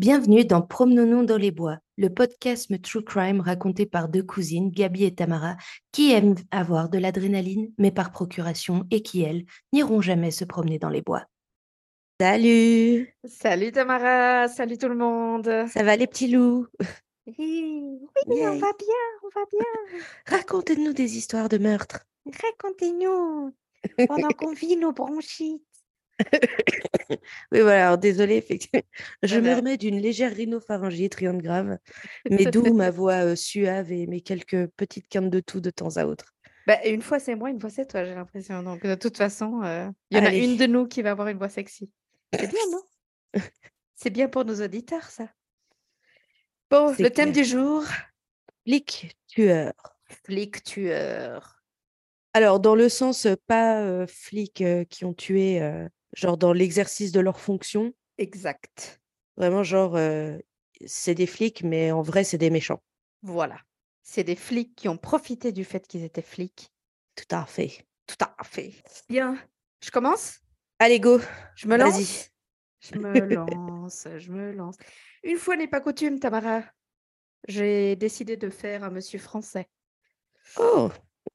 Bienvenue dans Promenons-nous dans les bois, le podcast True Crime raconté par deux cousines, Gabi et Tamara, qui aiment avoir de l'adrénaline, mais par procuration, et qui, elles, n'iront jamais se promener dans les bois. Salut Salut Tamara, salut tout le monde. Ça va les petits loups? Oui, on va bien, on va bien. Racontez-nous des histoires de meurtre. Racontez-nous pendant qu'on vit nos bronchites. Oui, voilà, alors désolé, effectivement. Je me remets d'une légère rhinopharyngite, rien de grave. Mais d'où ma voix euh, suave et mes quelques petites quintes de tout de temps à autre. Bah, une fois c'est moi, une fois c'est toi, j'ai l'impression. Donc de toute façon, euh, il y en Allez. a une de nous qui va avoir une voix sexy. C'est bien, non? C'est bien pour nos auditeurs, ça. Bon, le thème du jour, Flic tueur. flic tueur. Alors, dans le sens, euh, pas euh, flics euh, qui ont tué, genre dans l'exercice de leur fonction, Exact. vraiment, genre, euh, c'est des flics, mais en vrai, c'est des méchants. Voilà. C'est des flics qui ont profité du fait qu'ils étaient flics. Tout à fait. Tout à fait. Bien. Je commence? Allez, go Je me Vas-y. lance? Je me lance, je me lance. Une fois n'est pas coutume, Tamara. J'ai décidé de faire un monsieur français. Oh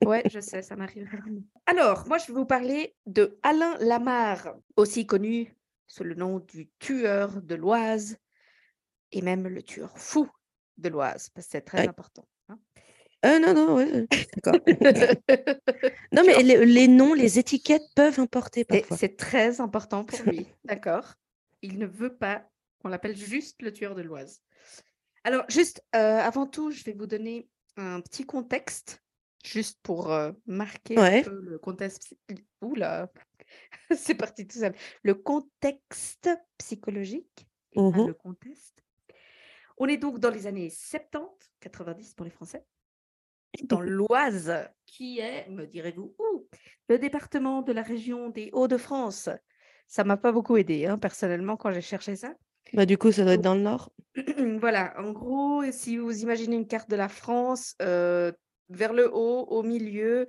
Ouais, je sais, ça m'arrive. Alors, moi, je vais vous parler de Alain Lamarre, aussi connu sous le nom du tueur de l'Oise et même le tueur fou de l'Oise, parce que c'est très Ouais. important. hein. Euh, non, non, ouais, d'accord. Non, mais les, les noms, les étiquettes peuvent importer parfois. c'est très important pour lui, d'accord Il ne veut pas qu'on l'appelle juste le tueur de l'Oise. Alors, juste euh, avant tout, je vais vous donner un petit contexte, juste pour euh, marquer Ouais. un peu le contexte. Oula, c'est parti tout seul. Le contexte psychologique et pas Mhm. le contexte. On est donc dans les années 70, 90 pour les Français, dans l'Oise, qui est, me direz-vous, le département de la région des Hauts-de-France. Ça m'a pas beaucoup aidé, hein, personnellement, quand j'ai cherché ça. Bah, du coup, ça doit être dans le nord. voilà, en gros, si vous imaginez une carte de la France, euh, vers le haut, au milieu,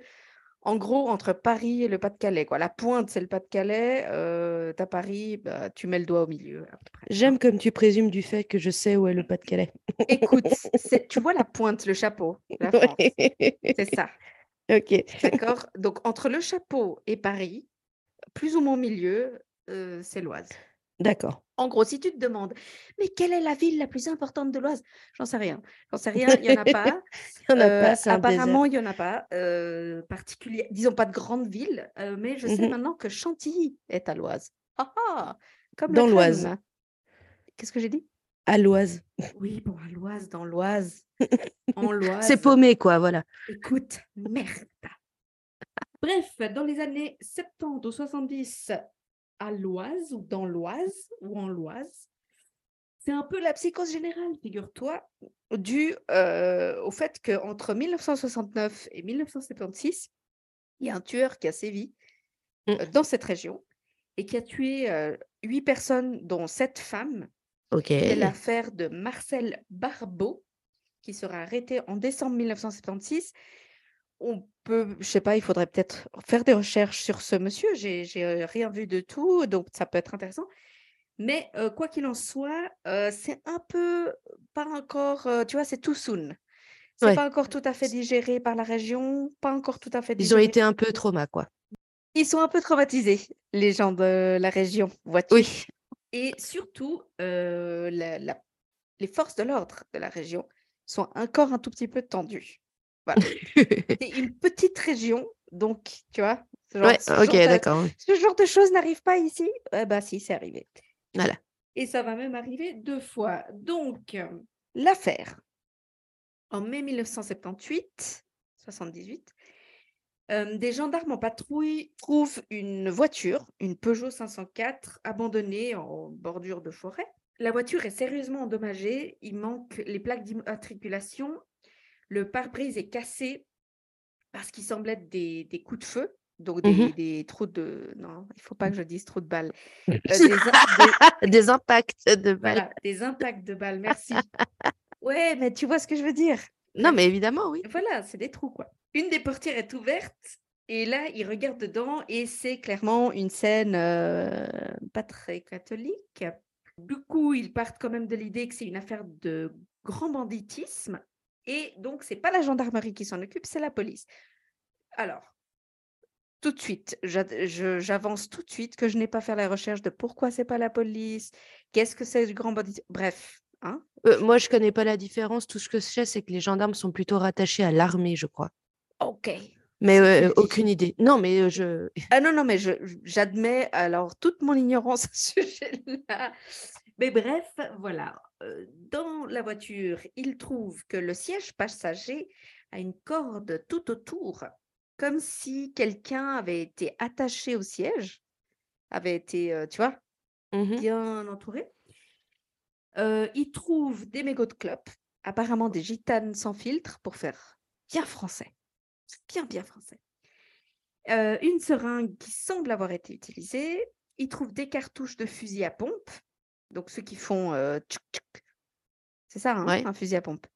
en gros, entre Paris et le Pas-de-Calais, quoi. La pointe, c'est le Pas-de-Calais. Euh, t'as Paris, bah, tu mets le doigt au milieu. J'aime comme tu présumes du fait que je sais où est le Pas-de-Calais. Écoute, c'est- tu vois la pointe, le chapeau, la France, c'est ça. ok. D'accord? Donc, entre le chapeau et Paris, plus ou moins au milieu, euh, c'est l'Oise. D'accord. En gros, si tu te demandes, mais quelle est la ville la plus importante de l'Oise? J'en sais rien. J'en sais rien, il n'y en a pas. Il n'y en a Euh, pas, apparemment, il n'y en a pas. Euh, particulier, disons pas de grande ville, euh, mais je sais Mhm. maintenant que Chantilly est à l'Oise. Ah ah Comme Dans l'Oise. Qu'est-ce que j'ai dit? À l'Oise. Oui, bon, à l'Oise, dans l'Oise. En l'Oise. C'est paumé, quoi, voilà. Écoute, merde. Bref, dans les années 70 ou 70, à l'Oise ou dans l'Oise ou en l'Oise, c'est un peu la psychose générale, figure-toi, dû euh, au fait qu'entre 1969 et 1976, il y a un tueur qui a sévi Mm. euh, dans cette région et qui a tué euh, huit personnes, dont sept femmes. C'est l'affaire de Marcel Barbeau, qui sera arrêté en décembre 1976. On peut, je sais pas, il faudrait peut-être faire des recherches sur ce monsieur. J'ai euh, rien vu de tout, donc ça peut être intéressant. Mais euh, quoi qu'il en soit, euh, c'est un peu pas encore, euh, tu vois, c'est too soon. C'est Ouais. pas encore tout à fait digéré par la région, pas encore tout à fait Ils ont digéré. été un peu trauma, quoi. Ils sont un peu traumatisés, les gens de la région, vois-tu? Oui. Et surtout, la- la- les forces de l'ordre de la région sont encore un tout petit peu tendues. Voilà. C'est une petite région, donc, tu vois, ce genre, ouais, ce ok, de- d'accord. ce genre de choses n'arrive pas ici. Eh ben si, c'est arrivé. Voilà. Et ça va même arriver deux fois. Donc, l'affaire, en mai 1978, 78, euh, des gendarmes en patrouille trouvent une voiture, une Peugeot 504, abandonnée en bordure de forêt. La voiture est sérieusement endommagée. Il manque les plaques d'immatriculation. Le pare-brise est cassé parce qu'il semble être des, des coups de feu, donc des, Mhm. des trous de... Non, il faut pas que je dise trous de balles. Euh, des, in- des- Des impacts de balles. voilà, des impacts de balles, merci. Ouais, mais tu vois ce que je veux dire. Non, mais évidemment, oui. Voilà, c'est des trous, quoi. Une des portières est ouverte et là, il regarde dedans et c'est clairement une scène euh, pas très catholique. Du coup, ils partent quand même de l'idée que c'est une affaire de grand banditisme. Et donc, c'est pas la gendarmerie qui s'en occupe, c'est la police. Alors, tout de suite, j'avance tout de suite que je n'ai pas fait la recherche de pourquoi c'est pas la police, qu'est-ce que c'est du grand banditisme. Bref, hein. Euh, moi, je connais pas la différence. Tout ce que je sais, c'est que les gendarmes sont plutôt rattachés à l'armée, je crois. Ok. Mais aucune idée. Non, mais je. Ah non, non, mais j'admets alors toute mon ignorance à ce sujet-là. Mais bref, voilà. Dans la voiture, il trouve que le siège passager a une corde tout autour, comme si quelqu'un avait été attaché au siège, avait été, tu vois, mmh bien entouré. il trouve des mégots de clope, apparemment des gitanes sans filtre, pour faire bien français bien, bien français. Euh, une seringue qui semble avoir été utilisée. Il trouve des cartouches de fusil à pompe, donc ceux qui font euh, C'est ça, hein, un fusil à pompe?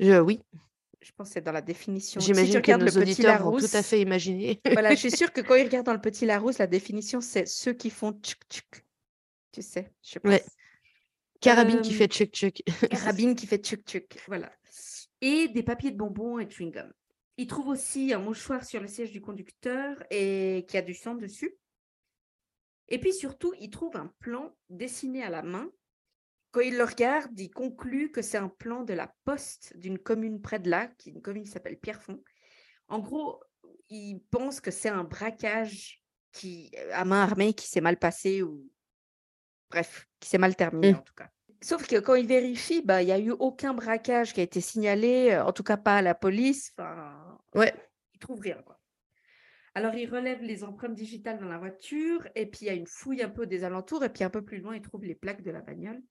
Je, oui. Je pense que c'est dans la définition. J'imagine que nos le auditeurs vont tout à fait imaginer. voilà, je suis sûre que quand ils regardent dans le petit Larousse, la définition, c'est ceux qui font tchuk tchuk. Tu sais, je pense. Ouais. Carabine qui fait tchuk tchuk. Carabine qui fait tchuk tchuk, voilà. Et des papiers de bonbons et chewing gum. Il trouve aussi un mouchoir sur le siège du conducteur et qui a du sang dessus. Et puis surtout, il trouve un plan dessiné à la main. Quand il le regarde, il conclut que c'est un plan de la poste d'une commune près de là, qui une commune qui s'appelle Pierrefonds. En gros, il pense que c'est un braquage qui, à main armée qui s'est mal passé ou bref, qui s'est mal terminé mmh. en tout cas. Sauf que quand il vérifie, bah, il n'y a eu aucun braquage qui a été signalé, en tout cas pas à la police. Enfin, ouais. Il trouve rien. Quoi. Alors, il relève les empreintes digitales dans la voiture, et puis il y a une fouille un peu des alentours, et puis un peu plus loin, il trouve les plaques de la bagnole.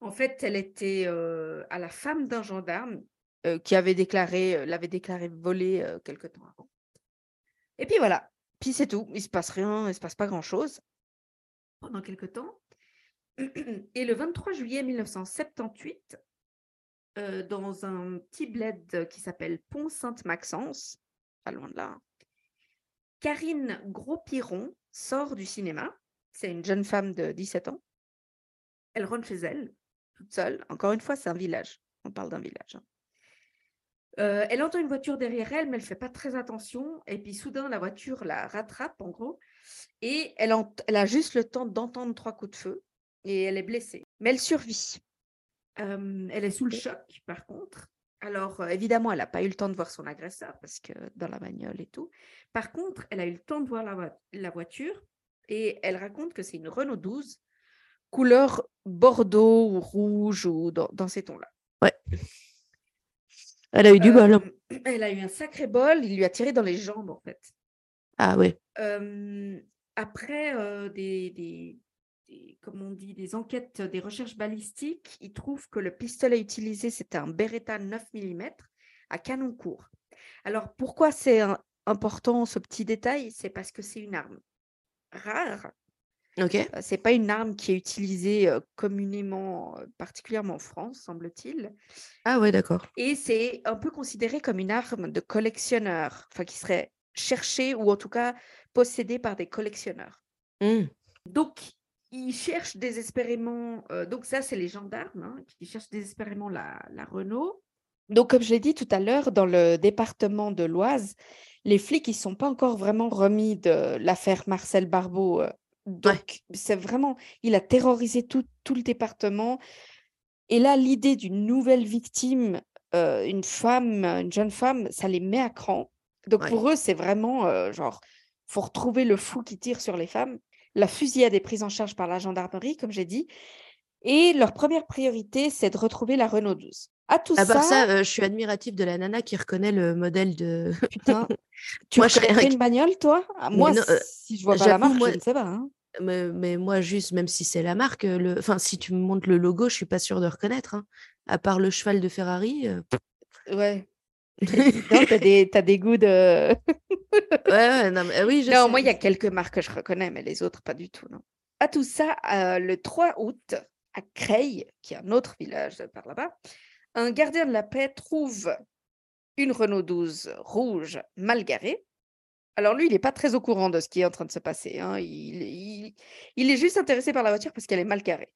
En fait, elle était à la femme d'un gendarme qui avait déclaré, l'avait déclaré volée quelque temps avant. Et puis voilà. Puis c'est tout. Il se passe rien, il se passe pas grand-chose pendant quelque temps. Et le 23 juillet 1978, euh, dans un petit bled qui s'appelle Pont-Sainte-Maxence, pas loin de là, Karine Gros-Piron sort du cinéma. C'est une jeune femme de 17 ans. Elle rentre chez elle, toute seule. Encore une fois, c'est un village. On parle d'un village. Hein. Euh, elle entend une voiture derrière elle, mais elle ne fait pas très attention. Et puis soudain, la voiture la rattrape, en gros. Et elle, elle a juste le temps d'entendre trois coups de feu et elle est blessée. Mais elle survit. elle est sous le choc, par contre. Alors, évidemment, elle n'a pas eu le temps de voir son agresseur parce que dans la bagnole et tout. Par contre, elle a eu le temps de voir la, voiture et elle raconte que c'est une Renault 12 couleur bordeaux ou rouge ou dans, ces tons-là. Ouais. Elle a eu du bol. Hein. Elle a eu un sacré bol. Il lui a tiré dans les jambes, en fait. Ah oui. après des, comme on dit, des enquêtes, des recherches balistiques, ils trouvent que le pistolet utilisé, c'était un Beretta 9 mm à canon court. Alors, pourquoi c'est important ce petit détail? C'est parce que c'est une arme rare. Ok. Euh, c'est pas une arme qui est utilisée euh, communément, euh, particulièrement en France, semble-t-il. Ah ouais, d'accord. Et c'est un peu considéré comme une arme de collectionneur, enfin qui serait cherchée ou en tout cas possédée par des collectionneurs. Mmh. Donc, ils cherchent désespérément, euh, donc ça c'est les gendarmes hein, qui cherchent désespérément la, la Renault. Donc comme je l'ai dit tout à l'heure, dans le département de l'Oise, les flics ils sont pas encore vraiment remis de l'affaire Marcel Barbeau. Euh, donc c'est vraiment, il a terrorisé tout, tout, le département. Et là, l'idée d'une nouvelle victime, euh, une femme, une jeune femme, ça les met à cran. Donc pour eux, c'est vraiment genre, faut retrouver le fou qui tire sur les femmes. La fusillade est prise en charge par la gendarmerie, comme j'ai dit. Et leur première priorité, c'est de retrouver la Renault 12. À tout à part ça, euh, je suis admirative de la nana qui reconnaît le modèle de. Putain, tu moi, reconnais une bagnole, toi? Ah, Moi, euh, si je vois pas la marque, je ne sais pas. Hein. Mais, moi, juste, même si c'est la marque, le... enfin, si tu me montres le logo, je suis pas sûre de reconnaître. Hein. À part le cheval de Ferrari. Euh, ouais. non, t'as des, as des goûts de. ouais, non, mais, oui, non, moi, il y a quelques marques que je reconnais, mais les autres, pas du tout. Non. À tout ça, euh, le 3 août, à Creil, qui est un autre village par là-bas, un gardien de la paix trouve une Renault 12 rouge mal garée. Alors lui, il n'est pas très au courant de ce qui est en train de se passer. Hein. Il, il, il est juste intéressé par la voiture parce qu'elle est mal carrée.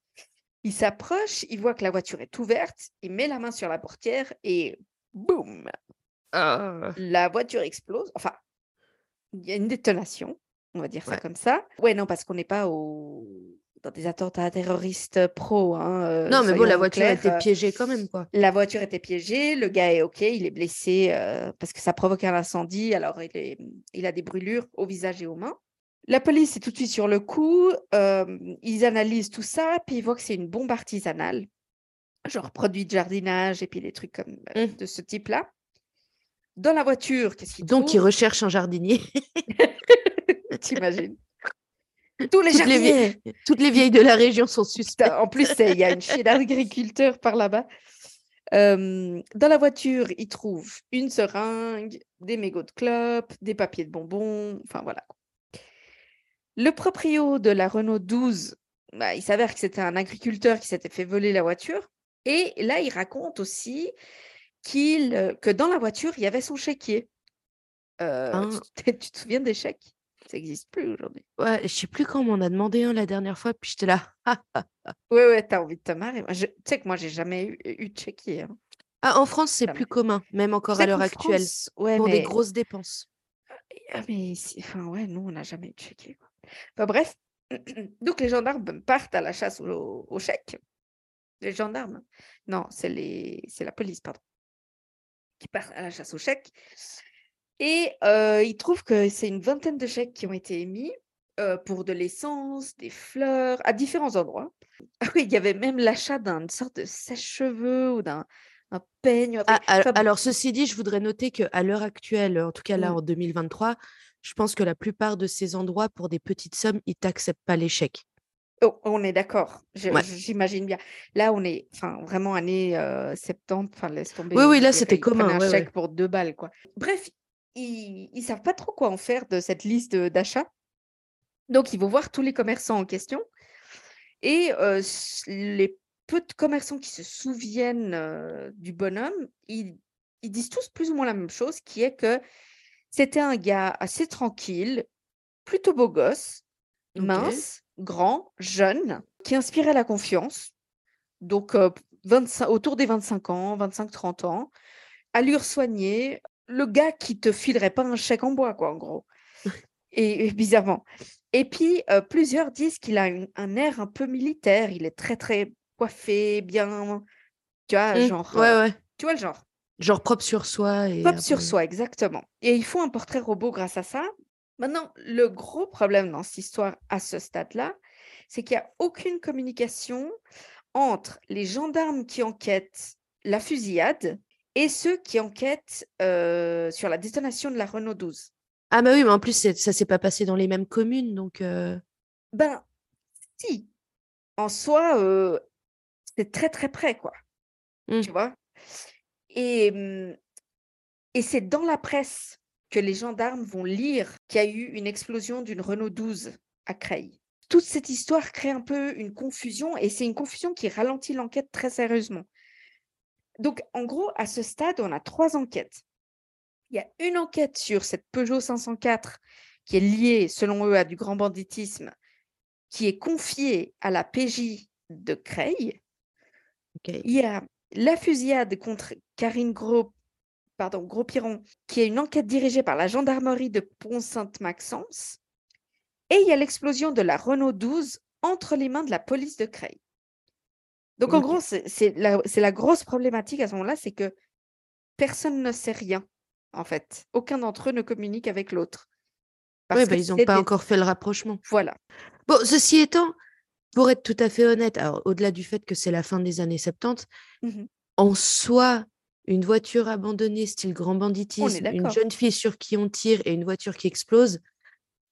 Il s'approche, il voit que la voiture est ouverte, il met la main sur la portière et boum, Ah. la voiture explose. Enfin, il y a une détonation, on va dire ça comme ça. Ouais, non, parce qu'on n'est pas au... dans des attentats terroristes pro. Hein, euh, Non, mais bon, la voiture été euh, piégée quand même, quoi. La voiture était piégée, le gars est OK, il est blessé euh, parce que ça provoque un incendie, alors il, est- il a des brûlures au visage et aux mains. La police est tout de suite sur le coup, euh, ils analysent tout ça, puis ils voient que c'est une bombe artisanale, genre produit de jardinage et puis des trucs comme euh, Mm. de ce type-là. Dans la voiture, qu'est-ce qu'ils Donc, il recherche un jardinier. T'imagines? Tous les toutes, les vieilles, toutes les vieilles de la région sont suspectes. En plus, il y a une chier d'agriculteurs par là-bas. Euh, dans la voiture, ils trouvent une seringue, des mégots de clopes, des papiers de bonbons, enfin voilà. Le proprio de la Renault 12, bah, il s'avère que c'était un agriculteur qui s'était fait voler la voiture. Et là, il raconte aussi qu'il, euh, que dans la voiture, il y avait son chéquier. Euh, Ah. tu, te- tu te souviens des chèques? Ça n'existe plus aujourd'hui. Ouais, je sais plus quand on m'en a demandé un la dernière fois, puis j'étais là. Ouais, ouais, t'as envie de te marrer. Tu sais que moi, j'ai jamais eu, eu de chéquier. hein. Ah, en France, c'est plus commun, même encore à l'heure actuelle, ouais, pour mais... des grosses dépenses. Ah, mais enfin, ouais, nous, on n'a jamais eu de chéquier. quoi. Enfin, bref, donc les gendarmes partent à la chasse au, au chèque. Les gendarmes? Non, c'est les... c'est la police, pardon. Qui partent à la chasse au chèque. Et euh, ils trouvent que c'est une vingtaine de chèques qui ont été émis euh, pour de l'essence, des fleurs, à différents endroits. Ah oui, il y avait même l'achat d'une sorte de sèche-cheveux ou d'un un peigne. Ah, truc. al- Enfin, alors, ceci dit, je voudrais noter qu'à l'heure actuelle, en tout cas là en 2023, je pense que la plupart de ces endroits, pour des petites sommes, ils t'acceptent pas les chèques. Oh, on est d'accord, Ouais. j'imagine bien. Là, on est enfin, vraiment années euh, 70, enfin, laisse tomber. Oui, oui, je là, c'était commun, un ouais, chèque ouais. pour deux balles, quoi. Bref, ils ne savent pas trop quoi en faire de cette liste d'achats. Donc, ils vont voir tous les commerçants en question. Et euh, les peu de commerçants qui se souviennent euh, du bonhomme, ils, ils disent tous plus ou moins la même chose, qui est que c'était un gars assez tranquille, plutôt beau gosse, mince, grand, jeune, qui inspirait la confiance. Donc, euh, 25, autour des 25 ans, 25-30 ans, allure soignée, le gars qui te filerait pas un chèque en bois, quoi, en gros. Et, et bizarrement. Et puis, euh, plusieurs disent qu'il a une- un air un peu militaire. Il est très, très coiffé, bien. Tu vois, Mm, genre. Ouais, euh, ouais. tu vois le genre. Genre propre sur soi. Et un sur soi, exactement. Et ils font un portrait robot grâce à ça. Maintenant, le gros problème dans cette histoire à ce stade-là, c'est qu'il n'y a aucune communication entre les gendarmes qui enquêtent la fusillade et ceux qui enquêtent euh, sur la détonation de la Renault 12. Ah, bah oui, mais en plus, ça s'est pas passé dans les mêmes communes, donc. euh, Ben, si. En soi, euh, c'est très, très près, quoi. Mm. Tu vois? Et, hum, et c'est dans la presse que les gendarmes vont lire qu'il y a eu une explosion d'une Renault 12 à Creil. Toute cette histoire crée un peu une confusion et c'est une confusion qui ralentit l'enquête très sérieusement. Donc, en gros, à ce stade, on a trois enquêtes. Il y a une enquête sur cette Peugeot 504 qui est liée, selon eux, à du grand banditisme, qui est confiée à la PJ de Creil. Il y a la fusillade contre Karine Gros, pardon, Gros-Piron, qui est une enquête dirigée par la gendarmerie de Pont-Sainte-Maxence. Et il y a l'explosion de la Renault 12 entre les mains de la police de Creil. Donc, en gros, c'est la, grosse problématique à ce moment-là, c'est que personne ne sait rien, en fait. Aucun d'entre eux ne communique avec l'autre. Parce bah, ils n'ont pas des- encore fait le rapprochement. Voilà. Bon, ceci étant, pour être tout à fait honnête, au-delà du fait que c'est la fin des années 70, Mhm. en soi, une voiture abandonnée, style grand banditisme, une jeune fille sur qui on tire et une voiture qui explose,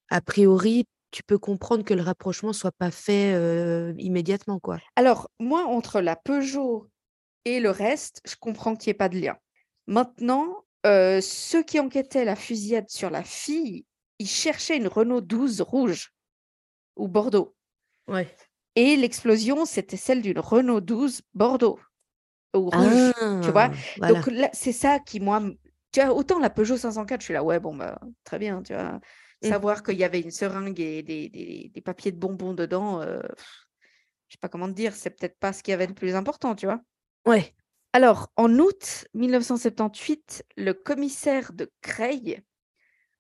a priori, tu peux comprendre que le rapprochement soit pas fait euh, immédiatement, quoi. Alors, moi, entre la Peugeot et le reste, je comprends qu'il n'y ait pas de lien. Maintenant, euh, ceux qui enquêtaient la fusillade sur la fille, ils cherchaient une Renault 12 rouge ou Bordeaux. Ouais. Et l'explosion, c'était celle d'une Renault 12 Bordeaux ou rouge. tu vois, Ah, voilà. Donc là, c'est ça qui, moi, tu vois, autant la Peugeot 504, je suis là, ouais, bon, bah, très bien, tu vois? Mmh. Savoir qu'il y avait une seringue et des, des- des papiers de bonbons dedans, euh, je sais pas comment te dire, c'est peut-être pas ce qu'il y avait de plus important, tu vois? Ouais. Alors, en août 1978, le commissaire de Creil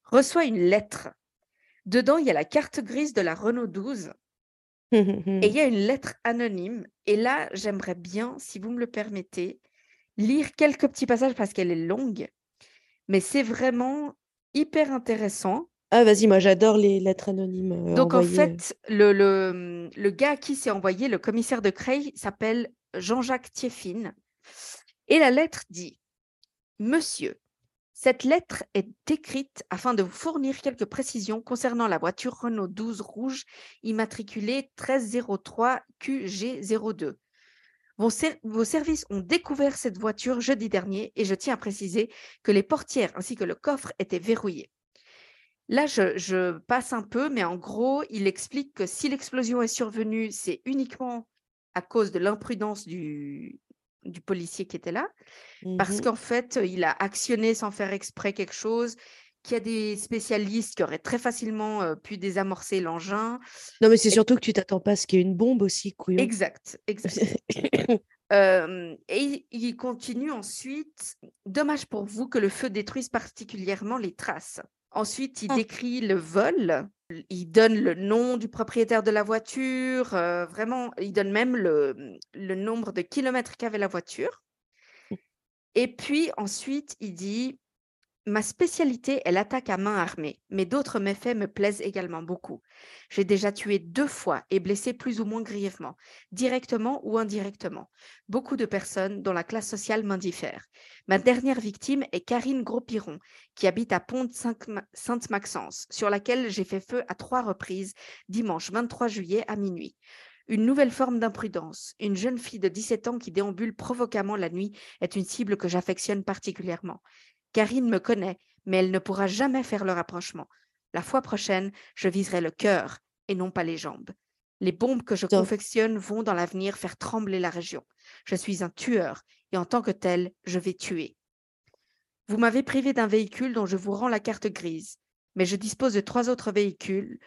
reçoit une lettre. Dedans, il y a la carte grise de la Renault 12 et il y a une lettre anonyme. Et là, j'aimerais bien, si vous me le permettez, lire quelques petits passages parce qu'elle est longue, mais c'est vraiment hyper intéressant. Ah, vas-y, moi j'adore les lettres anonymes. euh, Donc, en envoyées, euh. fait, le, le, le gars à qui c'est envoyé, le commissaire de Creil, s'appelle Jean-Jacques Thieffine. Et la lettre dit Monsieur, cette lettre est écrite afin de vous fournir quelques précisions concernant la voiture Renault 12 rouge immatriculée 1303 QG02. Vos, ser- vos services ont découvert cette voiture jeudi dernier et je tiens à préciser que les portières ainsi que le coffre étaient verrouillés. Là, je passe un peu, mais en gros, il explique que si l'explosion est survenue, c'est uniquement à cause de l'imprudence du, du policier qui était là, parce Mhm. qu'en fait, il a actionné sans faire exprès quelque chose, qu'il y a des spécialistes qui auraient très facilement euh, pu désamorcer l'engin. Non, mais c'est surtout que tu t'attends pas à ce qu'il y ait une bombe aussi, couillon. Exact, exact. Euh, et il continue ensuite, dommage pour vous que le feu détruise particulièrement les traces. Ensuite, il Ah. décrit le vol, il donne le nom du propriétaire de la voiture, euh, vraiment, il donne même le, le nombre de kilomètres qu'avait la voiture. Et puis ensuite, il dit, ma spécialité est l'attaque à main armée, mais d'autres méfaits me plaisent également beaucoup. J'ai déjà tué deux fois et blessé plus ou moins grièvement, directement ou indirectement. Beaucoup de personnes dont la classe sociale m'indiffère. Ma dernière victime est Karine Gros-Piron, qui habite à Pont-Sainte-Maxence, sur laquelle j'ai fait feu à trois reprises dimanche 23 juillet à minuit. Une nouvelle forme d'imprudence. Une jeune fille de 17 ans qui déambule provoquamment la nuit est une cible que j'affectionne particulièrement. Karine me connaît, mais elle ne pourra jamais faire le rapprochement. La fois prochaine, je viserai le cœur et non pas les jambes. Les bombes que je confectionne vont dans l'avenir faire trembler la région. Je suis un tueur et en tant que tel, je vais tuer. Vous m'avez privé d'un véhicule dont je vous rends la carte grise, mais je dispose de trois autres véhicules,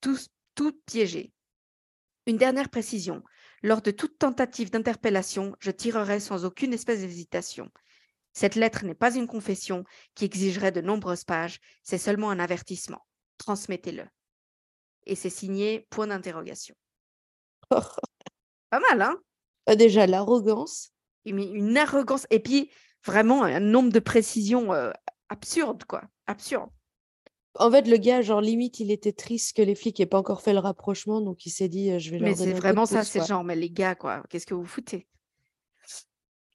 tous, tous piégés. Une dernière précision. Lors de toute tentative d'interpellation, je tirerai sans aucune espèce d'hésitation. Cette lettre n'est pas une confession qui exigerait de nombreuses pages, c'est seulement un avertissement. Transmettez-le. Et c'est signé point d'interrogation. Pas mal, hein? Ah, déjà, l'arrogance. Une arrogance et puis vraiment un nombre de précisions euh, absurdes, quoi. Absurde. En fait, le gars, genre, limite, il était triste que les flics aient pas encore fait le rapprochement, donc il s'est dit, euh, je vais leur Mais donner c'est coup de vraiment ça, c'est genre, mais les gars, quoi, qu'est-ce que vous foutez?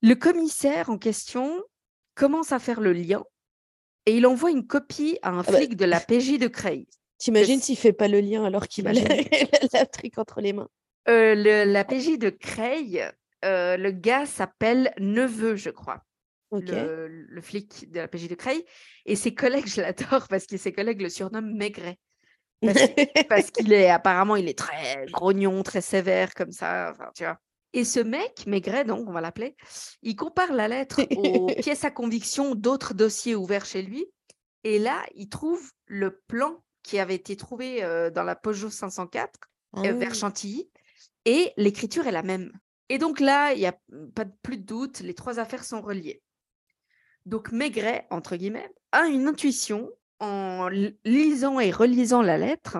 Le commissaire en question commence à faire le lien et il envoie une copie à un Ah bah. flic de la PJ de Creil. T'imagines s'il fait pas le lien alors qu'il a la, la trique entre les mains? Euh, le- la PJ de Creil, euh, le gars s'appelle Neveu, je crois. Le, le flic de la PJ de Creil. Et ses collègues, je l'adore parce que ses collègues le surnomment Maigret. Parce, parce qu'il est apparemment, il est très grognon, très sévère comme ça. Enfin, tu vois? Et ce mec, Maigret, donc on va l'appeler, il compare la lettre aux pièces à conviction d'autres dossiers ouverts chez lui. Et là, il trouve le plan qui avait été trouvé euh, dans la Peugeot 504 euh, vers Ah. Chantilly. Et l'écriture est la même. Et donc là, il n'y a pas de- plus de doute, les trois affaires sont reliées. Donc Maigret, entre guillemets, a une intuition en lisant et relisant la lettre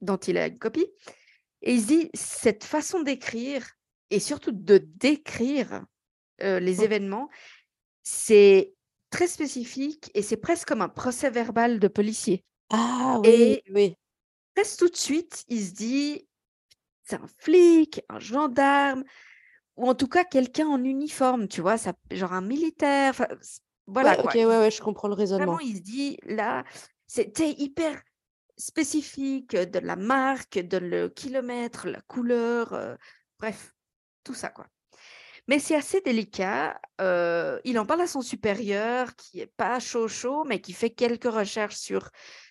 dont il a une copie. Et il se dit, cette façon d'écrire et surtout de décrire euh, les Oh. événements, c'est très spécifique et c'est presque comme un procès verbal de policier. Ah oui, Et- oui. Presque tout de suite, il se dit, c'est un flic, un gendarme, ou en tout cas quelqu'un en uniforme, tu vois, ça, genre un militaire. Voilà Ouais, quoi. ok, ouais, ouais, je comprends le raisonnement. Vraiment, il se dit, là, c'était hyper spécifique de la marque, de le kilomètre, la couleur, euh, bref, tout ça, quoi. Mais c'est assez délicat. il en parle à son supérieur, qui est pas chaud chaud, mais qui fait quelques recherches sur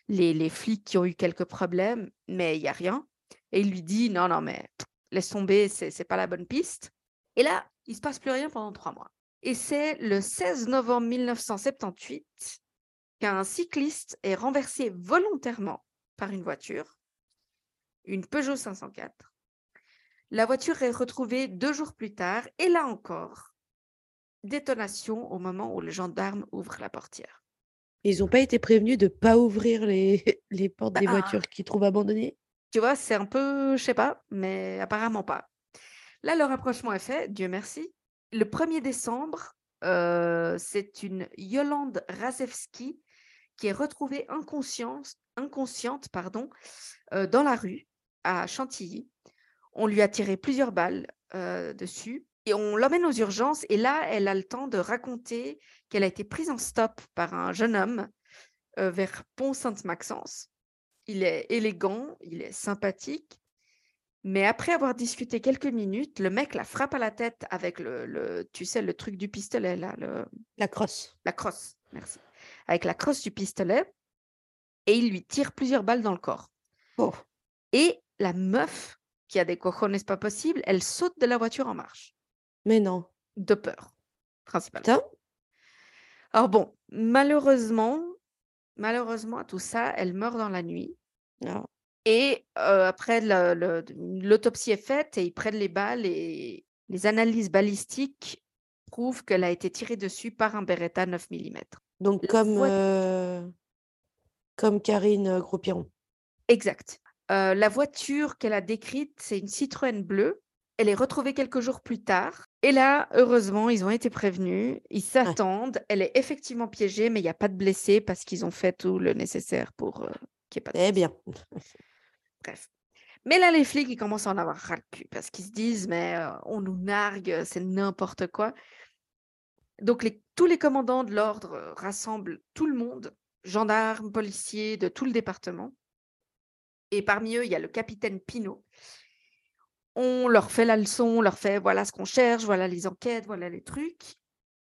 les, flics qui ont eu quelques problèmes, mais il n'y a rien. Et il lui dit, non, non, mais laisse tomber, c'est c'est pas la bonne piste. Et là, il se passe plus rien pendant trois mois. Et c'est le 16 novembre 1978 qu'un cycliste est renversé volontairement par une voiture, une Peugeot 504. La voiture est retrouvée deux jours plus tard et là encore, détonation au moment où le gendarme ouvre la portière. Ils n'ont pas été prévenus de ne pas ouvrir les, les portes des Bah, voitures qu'ils trouvent abandonnées? Tu vois, c'est un peu, je sais pas, mais apparemment pas. Là, le rapprochement est fait, Dieu merci. Le 1er décembre, euh, c'est une Yolande Razewski qui est retrouvée inconsciente, inconsciente pardon, euh, dans la rue à Chantilly. On lui a tiré plusieurs balles euh, dessus et on l'emmène aux urgences. Et là, elle a le temps de raconter qu'elle a été prise en stop par un jeune homme euh, vers Pont-Sainte-Maxence. Il est élégant, il est sympathique. Mais après avoir discuté quelques minutes, le mec la frappe à la tête avec le, le- tu sais, le truc du pistolet, là, le, La crosse. la crosse, merci. Avec la crosse du pistolet. Et il lui tire plusieurs balles dans le corps. Oh. Et la meuf, qui a des cojones pas possible, elle saute de la voiture en marche. Mais non. De peur, principalement. Putain. Alors bon, malheureusement, malheureusement à tout ça, elle meurt dans la nuit. Ah. Et euh, après, l'autopsie est faite et ils prennent les balles et les analyses balistiques prouvent qu'elle a été tirée dessus par un Beretta 9 mm. Donc, La comme, euh, comme Karine Gros-Piron. Exact. Euh, la voiture qu'elle a décrite, c'est une Citroën bleue. Elle est retrouvée quelques jours plus tard. Et là, heureusement, ils ont été prévenus. Ils s'attendent. Elle est effectivement piégée, mais il n'y a pas de blessés parce qu'ils ont fait tout le nécessaire pour euh, qu'il n'y ait pas de Eh bien. Bref. Mais là, les flics, ils commencent à en avoir ras le cul parce qu'ils se disent, mais euh, on nous nargue, c'est n'importe quoi. Donc, les- tous les commandants de l'ordre rassemblent tout le monde, gendarmes, policiers de tout le département. Et parmi eux, il y a le capitaine Pinault. On leur fait la leçon, on leur fait voilà ce qu'on cherche, voilà les enquêtes, voilà les trucs.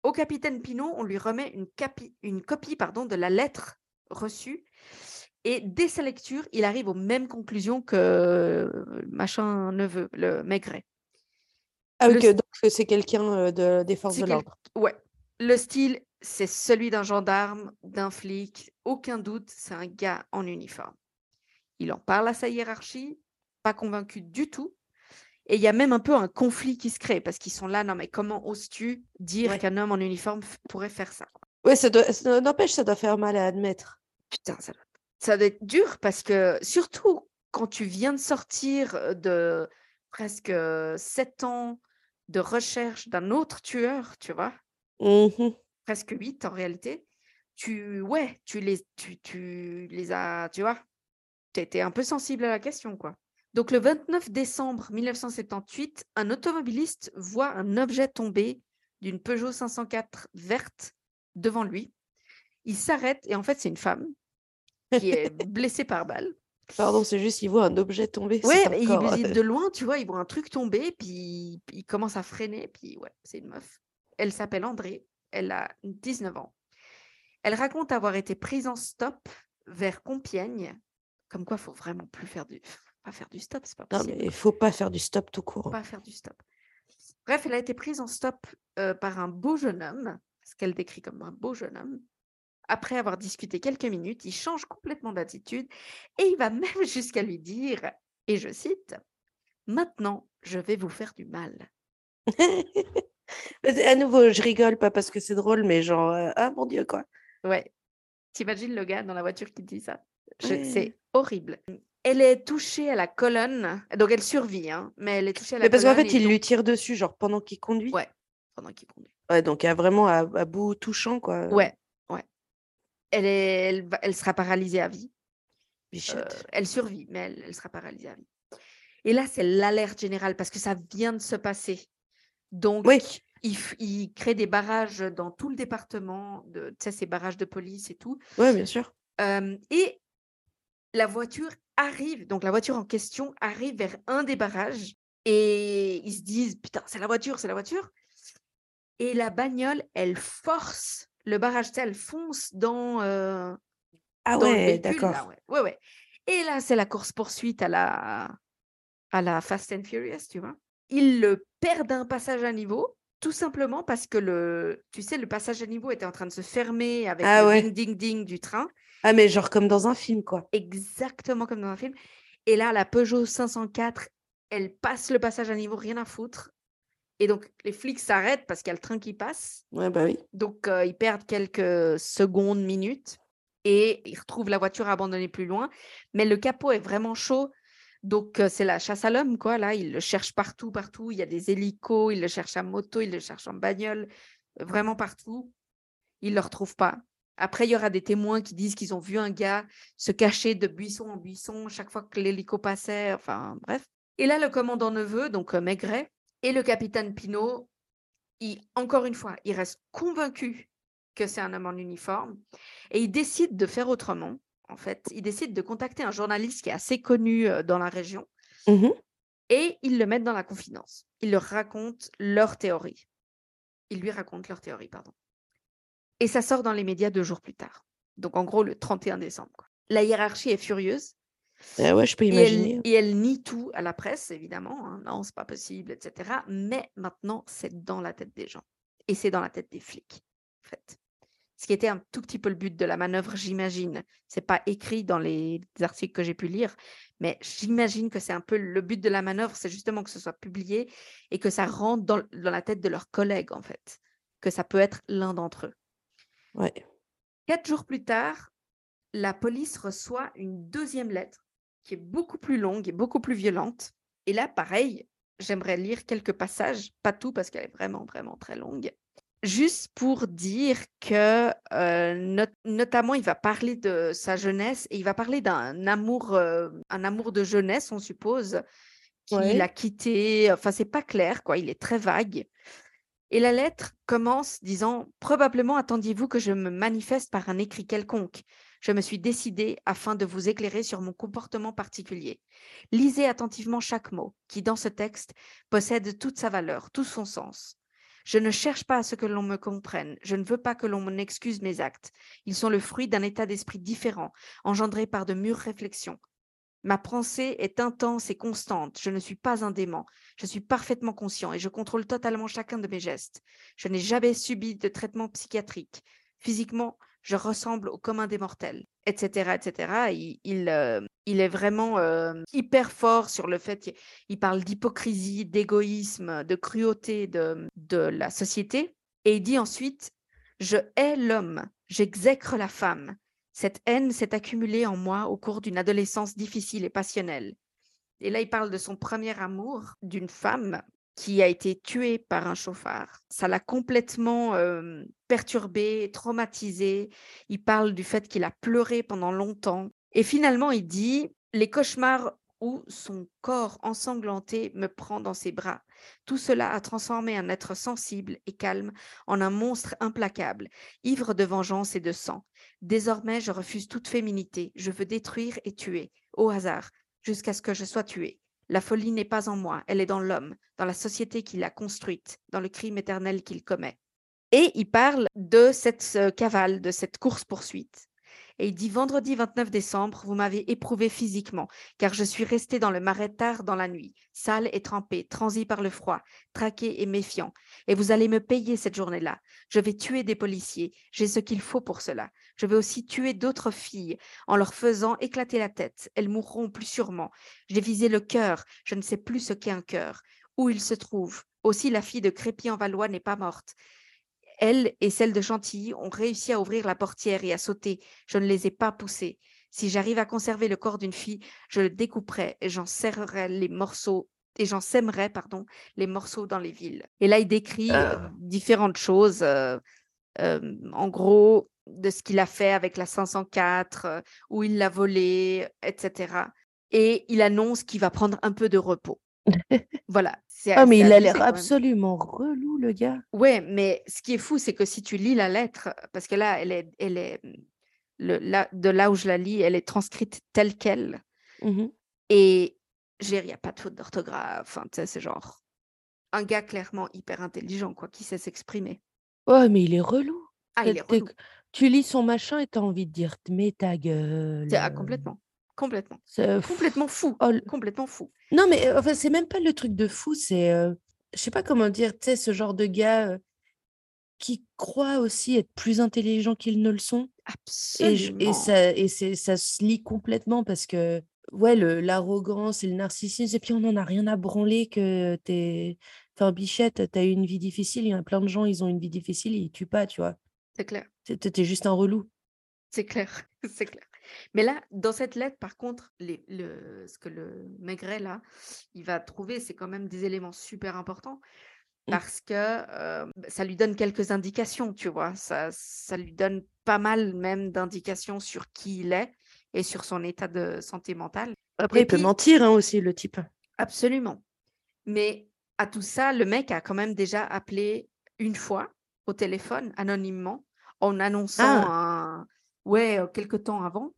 Au capitaine Pinault, on lui remet une, capi- une copie pardon, de la lettre reçue. Et dès sa lecture, il arrive aux mêmes conclusions que le machin neveu, le Maigret. Ah, Le donc euh, c'est quelqu'un euh, de, des forces de quel- l'ordre. Ouais. Le style, c'est celui d'un gendarme, d'un flic. Aucun doute, c'est un gars en uniforme. Il en parle à sa hiérarchie, pas convaincu du tout. Et il y a même un peu un conflit qui se crée parce qu'ils sont là, non mais comment oses-tu dire Ouais. qu'un homme en uniforme pourrait faire ça? Ouais, ça n'empêche, ça doit faire mal à admettre. Putain, ça doit, ça doit être dur parce que surtout quand tu viens de sortir euh, de presque euh, sept ans de recherche d'un autre tueur, tu vois, Mhm. presque huit en réalité, tu, ouais, tu les, tu, tu les as, tu vois, tu étais un peu sensible à la question, quoi. Donc le 29 décembre 1978, un automobiliste voit un objet tomber d'une Peugeot 504 verte devant lui. Il s'arrête et en fait c'est une femme qui est blessée par balle. Pardon, c'est juste, il voit un objet tomber. il- encore, il- de loin, tu vois, il voit un truc tomber, puis il- il commence à freiner, puis ouais, c'est une meuf. Elle s'appelle André, elle a 19 ans. Elle raconte avoir été prise en stop vers Compiègne, comme quoi il faut vraiment plus faire du, pas faire du stop, c'est pas Non, possible. mais il faut pas faire du stop tout court. Pas faire du stop. Bref, elle a été prise en stop euh, par un beau jeune homme, ce qu'elle décrit comme un beau jeune homme. Après avoir discuté quelques minutes, il change complètement d'attitude et il va même jusqu'à lui dire, et je cite, Maintenant, je vais vous faire du mal. À nouveau, je rigole, pas parce que c'est drôle, mais genre, euh, ah mon Dieu, quoi. Ouais. T'imagines le gars dans la voiture qui dit ça? Ouais. C'est horrible. Elle est touchée à la colonne, donc elle survit, hein, mais elle est touchée à la Mais parce qu'en colonne fait, il lui tire dessus, genre pendant qu'il conduit? Ouais, pendant qu'il conduit. Ouais, donc à vraiment à, à bout touchant, quoi. Ouais, ouais. Elle, est, elle, elle sera paralysée à vie. Bichette. Euh, elle survit, mais elle, elle sera paralysée à vie. Et là, c'est l'alerte générale parce que ça vient de se passer. Donc, Oui. il, il crée des barrages dans tout le département, de, tu sais, ces barrages de police et tout. Ouais, bien sûr. Euh, et la voiture arrive, donc la voiture en question arrive vers un des barrages et ils se disent Putain, c'est la voiture, c'est la voiture. Et la bagnole, elle force le barrage, elle fonce dans, euh, Ah dans ouais, d'accord. ouais. ouais, ouais. Et là, c'est la course-poursuite à la, à la Fast and Furious, tu vois. Ils le perdent un passage à niveau, tout simplement parce que le, tu sais, le passage à niveau était en train de se fermer avec Ah le ouais. ding ding ding du train. Ah, mais genre comme dans un film, quoi. exactement comme dans un film. Et là, la Peugeot 504, elle passe le passage à niveau, rien à foutre. Et donc, les flics s'arrêtent parce qu'il y a le train qui passe. Ouais, bah oui. Donc, euh, ils perdent quelques secondes, minutes. Et ils retrouvent la voiture abandonnée plus loin. Mais le capot est vraiment chaud. Donc, euh, c'est la chasse à l'homme, quoi. Là, ils le cherchent partout, partout. Il y a des hélicos, ils le cherchent à moto, ils le cherchent en bagnole, vraiment partout. Ils ne le retrouvent pas. Après, il y aura des témoins qui disent qu'ils ont vu un gars se cacher de buisson en buisson chaque fois que l'hélico passait. Enfin, bref. Et là, le commandant Neveu, donc euh, Maigret, et le capitaine Pinault, il- encore une fois, ils restent convaincus que c'est un homme en uniforme et ils décident de faire autrement. En fait, ils décident de contacter un journaliste qui est assez connu euh, dans la région Mhm. et ils le mettent dans la confidence. Ils leur racontent leur théorie. Ils lui racontent leur théorie, pardon. Et ça sort dans les médias deux jours plus tard. Donc en gros le 31 décembre. quoi. La hiérarchie est furieuse Ah ouais, je peux et imaginer. elle, et elle nie tout à la presse, évidemment. hein. Non, c'est pas possible, etc. Mais maintenant, c'est dans la tête des gens. Et c'est dans la tête des flics, en fait. Ce qui était un tout petit peu le but de la manœuvre, j'imagine. C'est pas écrit dans les articles que j'ai pu lire, mais j'imagine que c'est un peu le but de la manœuvre, c'est justement que ce soit publié et que ça rentre dans, dans la tête de leurs collègues, en fait. Que ça peut être l'un d'entre eux. Ouais. Quatre jours plus tard, la police reçoit une deuxième lettre qui est beaucoup plus longue et beaucoup plus violente. Et là, pareil, j'aimerais lire quelques passages, pas tout parce qu'elle est vraiment, vraiment très longue. Juste pour dire que, euh, not- notamment, il va parler de sa jeunesse et il va parler d'un amour, euh, un amour de jeunesse, on suppose, qu'il Ouais. a quitté. Enfin, c'est pas clair, quoi. Il est très vague. Et la lettre commence disant Probablement attendiez-vous que je me manifeste par un écrit quelconque. Je me suis décidé afin de vous éclairer sur mon comportement particulier. Lisez attentivement chaque mot, qui dans ce texte possède toute sa valeur, tout son sens. Je ne cherche pas à ce que l'on me comprenne, je ne veux pas que l'on excuse mes actes. Ils sont le fruit d'un état d'esprit différent, engendré par de mûres réflexions. Ma pensée est intense et constante, je ne suis pas un dément, je suis parfaitement conscient et je contrôle totalement chacun de mes gestes. Je n'ai jamais subi de traitement psychiatrique. Physiquement, je ressemble au commun des mortels, etc., etc. Euh, il est vraiment euh, hyper fort sur le fait qu'il il parle d'hypocrisie, d'égoïsme, de cruauté de, de la société. Et il dit ensuite, je hais l'homme, j'exècre la femme. Cette haine s'est accumulée en moi au cours d'une adolescence difficile et passionnelle. Et là, il parle de son premier amour, d'une femme qui a été tuée par un chauffard. Ça l'a complètement perturbé, traumatisé. Il parle du fait qu'il a pleuré pendant longtemps. Et finalement, il dit, les cauchemars où son corps ensanglanté me prend dans ses bras. Tout cela a transformé un être sensible et calme en un monstre implacable, ivre de vengeance et de sang. Désormais, je refuse toute féminité. Je veux détruire et tuer, au hasard, jusqu'à ce que je sois tué. La folie n'est pas en moi, elle est dans l'homme, dans la société qu'il a construite, dans le crime éternel qu'il commet. Et il parle de cette euh, cavale, de cette course-poursuite. Et il dit Vendredi 29 décembre, vous m'avez éprouvé physiquement, car je suis resté dans le marais tard dans la nuit, sale et trempé, transi par le froid, traqué et méfiant. Et vous allez me payer cette journée-là. Je vais tuer des policiers, j'ai ce qu'il faut pour cela. Je vais aussi tuer d'autres filles en leur faisant éclater la tête. Elles mourront plus sûrement. J'ai visé le cœur, je ne sais plus ce qu'est un cœur. Où il se trouve Aussi la fille de Crépy-en-Valois n'est pas morte. Elle et celle de Chantilly ont réussi à ouvrir la portière et à sauter. Je ne les ai pas poussées. Si j'arrive à conserver le corps d'une fille, je le découperai et j'en serrerai les morceaux et j'en sèmerai pardon les morceaux dans les villes. Et là, il décrit euh, Ah. différentes choses. euh, euh, en gros, de ce qu'il a fait avec la 504, euh, où il l'a volée, etc. Et il annonce qu'il va prendre un peu de repos. voilà. Ah, mais il a l'air absolument relou, le gars. Ouais, mais ce qui est fou, c'est que si tu lis la lettre, parce que là, elle est, elle est mmh, le, là, de là où je la lis, elle est transcrite telle qu'elle. Mhm. Et il n'y a pas de faute d'orthographe. Enfin, tu sais, c'est genre un gars clairement hyper intelligent, quoi, qui sait s'exprimer. Ouais, mais il est relou. Ah, il est relou. Tu lis son machin et t'as envie de dire, mais ta gueule. C'est- ah, complètement. Complètement. Pff, Complètement fou. oh, Complètement fou. Non, mais euh, enfin, c'est même pas le truc de fou, c'est, euh, je sais pas comment dire, tu sais, ce genre de gars euh, qui croient aussi être plus intelligents qu'ils ne le sont. Et, je- et Absolument. ça, et ça se lie complètement parce que, ouais, l'arrogance et le narcissisme, et puis on n'en a rien à branler que t'es. Enfin, Bichette, t'as eu une vie difficile, il y a plein de gens, ils ont une vie difficile, ils tuent pas, tu vois. C'est clair. T'es juste un relou. C'est clair, c'est clair. Mais là, dans cette lettre, par contre, les, le, ce que le Maigret, là, il va trouver, c'est quand même des éléments super importants Mm. parce que euh, bah, ça lui donne quelques indications, tu vois? Ça, ça lui donne pas mal même d'indications sur qui il est et sur son état de santé mentale. Après, Et il peut mentir hein, aussi, le type. Absolument. Mais à tout ça, le mec a quand même déjà appelé une fois au téléphone anonymement en annonçant un... Ouais, euh, quelque temps avant.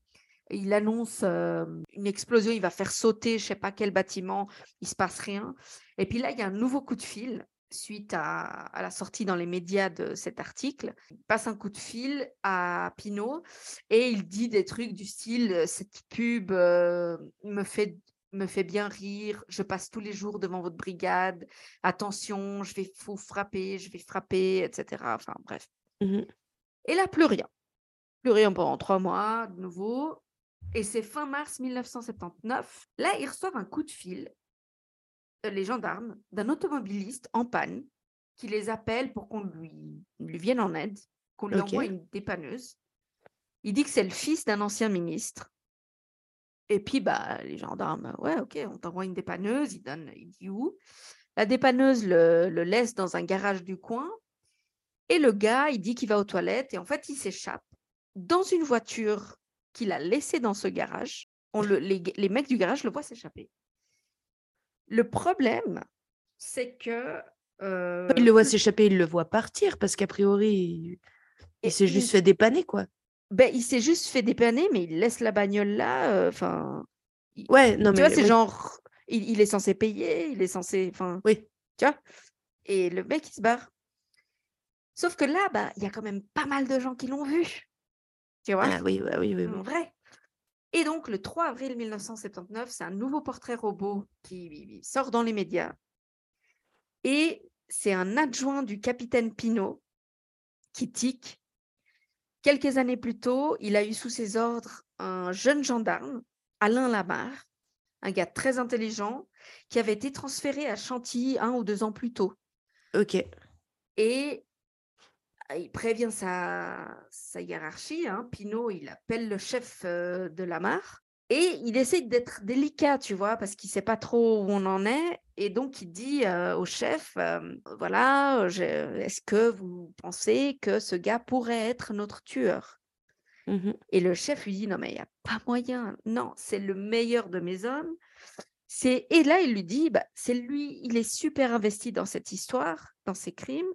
Il annonce euh, une explosion, il va faire sauter je sais pas quel bâtiment, il se passe rien. Et puis là, il y a un nouveau coup de fil suite à, à la sortie dans les médias de cet article. Il passe un coup de fil à Pinot et il dit des trucs du style cette pub euh, me fait me fait bien rire, je passe tous les jours devant votre brigade, attention, je vais vous frapper, je vais frapper, etc. Enfin bref. Mhm. Et là, plus rien. Plus rien pendant trois mois, de nouveau. Et c'est fin mars 1979. Là, ils reçoivent un coup de fil, euh, les gendarmes, d'un automobiliste en panne qui les appelle pour qu'on lui, lui vienne en aide, qu'on lui envoie une dépanneuse. Il dit que c'est le fils d'un ancien ministre. Et puis, bah, les gendarmes, ouais, ok, on t'envoie une dépanneuse, il donne, il dit où? La dépanneuse le, le laisse dans un garage du coin. Et le gars, il dit qu'il va aux toilettes et en fait, il s'échappe dans une voiture qu'il a laissée dans ce garage. On le, les, les mecs du garage le voient s'échapper. Le problème, c'est que. euh, Il le voit s'échapper, il le voit partir parce qu'a priori, il, s'est juste il- fait dépanner, quoi. ben, il s'est juste fait dépanner, mais il laisse la bagnole là. euh, Enfin. il- Ouais, non, tu mais. vois, c'est oui, genre. Il, il est censé payer, il est censé. Enfin, Oui. tu vois? Et le mec, il se barre. Sauf que là, bah, il y a quand même pas mal de gens qui l'ont vu. Tu vois? Ah oui, ouais, oui, oui, En vrai. Et donc, le 3 avril 1979, c'est un nouveau portrait robot qui sort dans les médias. Et c'est un adjoint du capitaine Pinault qui tique. Quelques années plus tôt, il a eu sous ses ordres un jeune gendarme, Alain Lamarre, un gars très intelligent, qui avait été transféré à Chantilly un ou deux ans plus tôt. Ok. Et il prévient sa, sa hiérarchie. Hein. Pinot, il appelle le chef euh, de la mare. Et il essaie d'être délicat, tu vois, parce qu'il sait pas trop où on en est. Et donc, il dit euh, au chef, euh, voilà, est-ce que vous pensez que ce gars pourrait être notre tueur? Mhm. Et le chef lui dit, non, mais il n'y a pas moyen. Non, c'est le meilleur de mes hommes. Et là, il lui dit, bah, c'est lui, il est super investi dans cette histoire, dans ces crimes.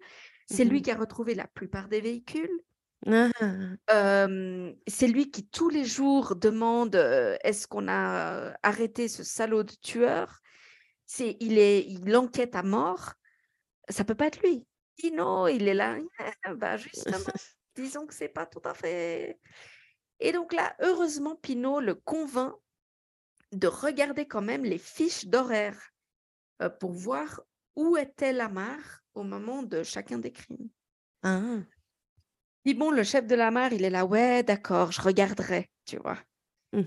C'est lui Mhm. qui a retrouvé la plupart des véhicules. Ah, Euh, c'est lui qui tous les jours demande euh, est-ce qu'on a arrêté ce salaud de tueur? C'est il est il enquête à mort. Ça peut pas être lui. Dit non il est là Ah, bah justement disons que c'est pas tout à fait. Et donc là heureusement Pinot le convainc de regarder quand même les fiches d'horaire euh, pour voir où était Lamar au moment de chacun des crimes ah. Puis bon, le chef de la mare, il est là, ouais, d'accord, je regarderai, tu vois. Mm.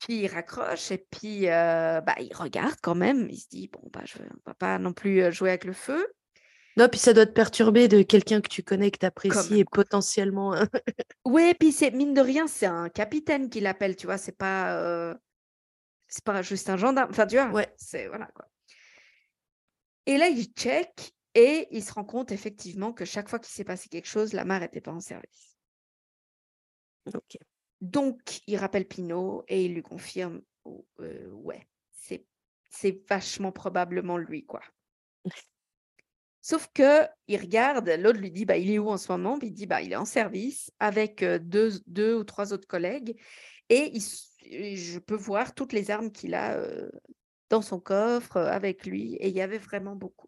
Puis il raccroche et puis euh, bah, il regarde quand même. Il se dit, bon, bah, je ne va pas non plus euh, jouer avec le feu. Non, puis ça doit te perturber de quelqu'un que tu connais, que tu apprécies et potentiellement. hein. Ouais, puis c'est mine de rien, c'est un capitaine qui l'appelle, tu vois, c'est pas, euh, c'est pas juste un gendarme. Enfin, tu vois, Ouais. c'est voilà quoi. Et là, il check et il se rend compte effectivement que chaque fois qu'il s'est passé quelque chose, la mare n'était pas en service. Donc, il rappelle Pinot et il lui confirme, oh, euh, ouais, c'est c'est vachement probablement lui, quoi. Sauf que il regarde, l'autre lui dit, bah, il est où en ce moment? Puis il dit, bah, il est en service avec euh, deux, deux ou trois autres collègues et il je peux voir toutes les armes qu'il a euh, dans son coffre avec lui. Et il y avait vraiment beaucoup.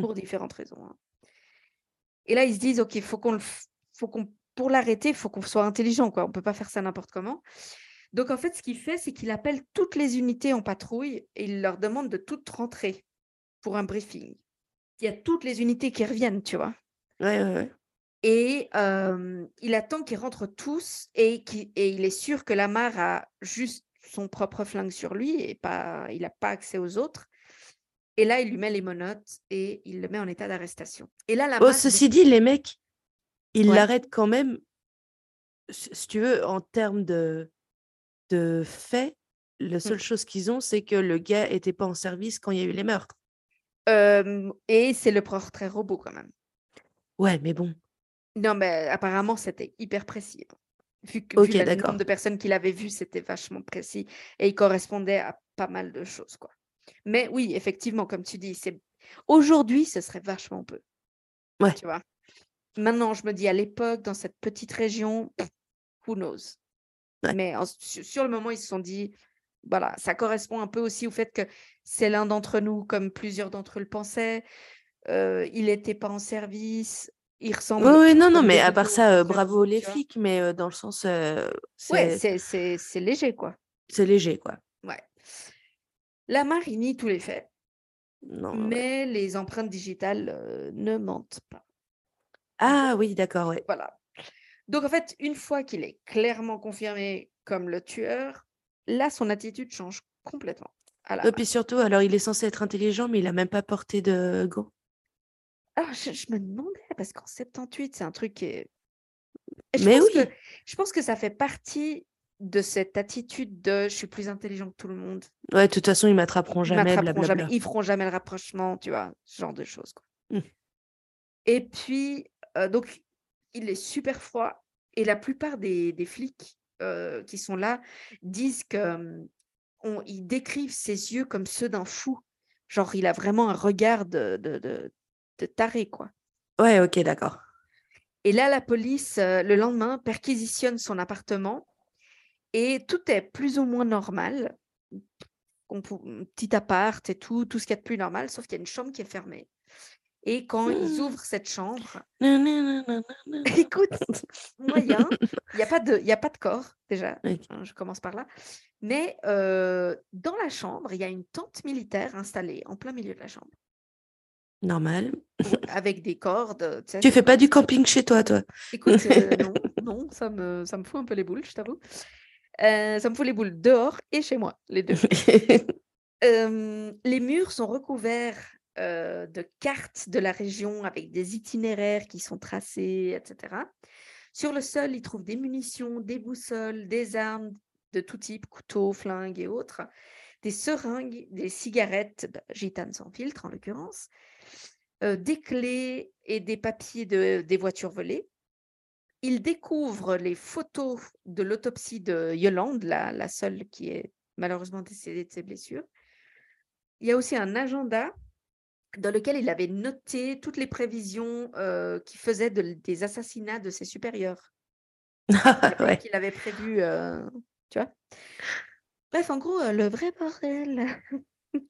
Pour différentes raisons. hein. Et là, ils se disent, OK, faut qu'on faut qu'on, pour l'arrêter, il faut qu'on soit intelligent, quoi. On peut pas faire ça n'importe comment. Donc, en fait, ce qu'il fait, c'est qu'il appelle toutes les unités en patrouille et il leur demande de toutes rentrer pour un briefing. Il y a toutes les unités qui reviennent, tu vois. Ouais, ouais, ouais. Et euh, il attend qu'ils rentrent tous et, qui- et il est sûr que Lamar a juste son propre flingue sur lui et pas, il n'a pas accès aux autres. Et là, il lui met les monotes et il le met en état d'arrestation. Et là, Oh, ceci dit, les mecs, ils Ouais. l'arrêtent quand même, si tu veux, en termes de, de faits. La seule chose qu'ils ont, c'est que le gars était pas en service quand il y a eu les meurtres. euh, et c'est le portrait robot quand même. Ouais, mais bon. Non, mais apparemment, c'était hyper précis. Vu que vu le nombre de personnes qu'il avait vu, c'était vachement précis et il correspondait à pas mal de choses, quoi. Mais oui, effectivement, comme tu dis, c'est aujourd'hui, ce serait vachement peu. Ouais. Tu vois? Maintenant, je me dis à l'époque, dans cette petite région, who knows? Ouais. Mais en- sur, le moment, ils se sont dit, voilà, ça correspond un peu aussi au fait que c'est l'un d'entre nous, comme plusieurs d'entre eux le pensaient. euh, il n'était pas en service. Il ressemble. Oui, non, non, mais à part ça, euh, bravo les flics, mais euh, dans le sens, euh, Ouais, c'est léger, quoi. c'est léger, quoi. Ouais. Lamar, il nie tous les faits, Non, ouais. mais les empreintes digitales euh, ne mentent pas. Ah oui, d'accord, ouais. Voilà. Donc, en fait, une fois qu'il est clairement confirmé comme le tueur, là, son attitude change complètement. Et puis surtout, alors il est censé être intelligent, mais il a même pas porté de gants. Alors, je, je me demandais, parce qu'en 78, c'est un truc qui est. Je Mais pense oui. que, je pense que ça fait partie de cette attitude de je suis plus intelligent que tout le monde. Ouais, de toute façon, ils m'attraperont Ils jamais, m'attraperont jamais, ils feront jamais le rapprochement, tu vois, ce genre de choses. Quoi. Mm. Et puis, euh, donc, il est super froid. Et la plupart des, des flics euh, qui sont là disent que on- ils décrivent ses yeux comme ceux d'un fou. Genre, il a vraiment un regard de, de, de, de taré, quoi. Ouais, ok, d'accord. Et là, la police, euh, le lendemain, perquisitionne son appartement et tout est plus ou moins normal. Petit appart et tout, tout ce qu'il y a de plus normal, sauf qu'il y a une chambre qui est fermée. Et quand ils Mmh. ouvrent cette chambre, nan, nan, nan, nan, nan. écoute, moyen, il n'y a, pas de- y a pas de corps déjà, hein, je commence par là, mais euh, dans la chambre, il y a une tente militaire installée en plein milieu de la chambre, Normal. avec des cordes. tu fais pas du camping chez toi, toi? Écoute, euh, non, non, ça me, ça me fout un peu les boules, je t'avoue. Euh, ça me fout les boules dehors et chez moi, les deux. Euh, les murs sont recouverts euh, de cartes de la région avec des itinéraires qui sont tracés, etc. Sur le sol, ils trouvent des munitions, des boussoles, des armes de tout type, couteaux, flingues et autres, des seringues, des cigarettes, bah, gitanes sans filtre en l'occurrence, des clés et des papiers de, des voitures volées. Ils découvrent les photos de l'autopsie de Yolande, la, la seule qui est malheureusement décédée de ses blessures. Il y a aussi un agenda dans lequel il avait noté toutes les prévisions euh, qu'il faisait de- des assassinats de ses supérieurs qu'il avait, ouais. qu'il avait prévu, euh, tu vois. Bref, en gros, euh, le vrai bordel.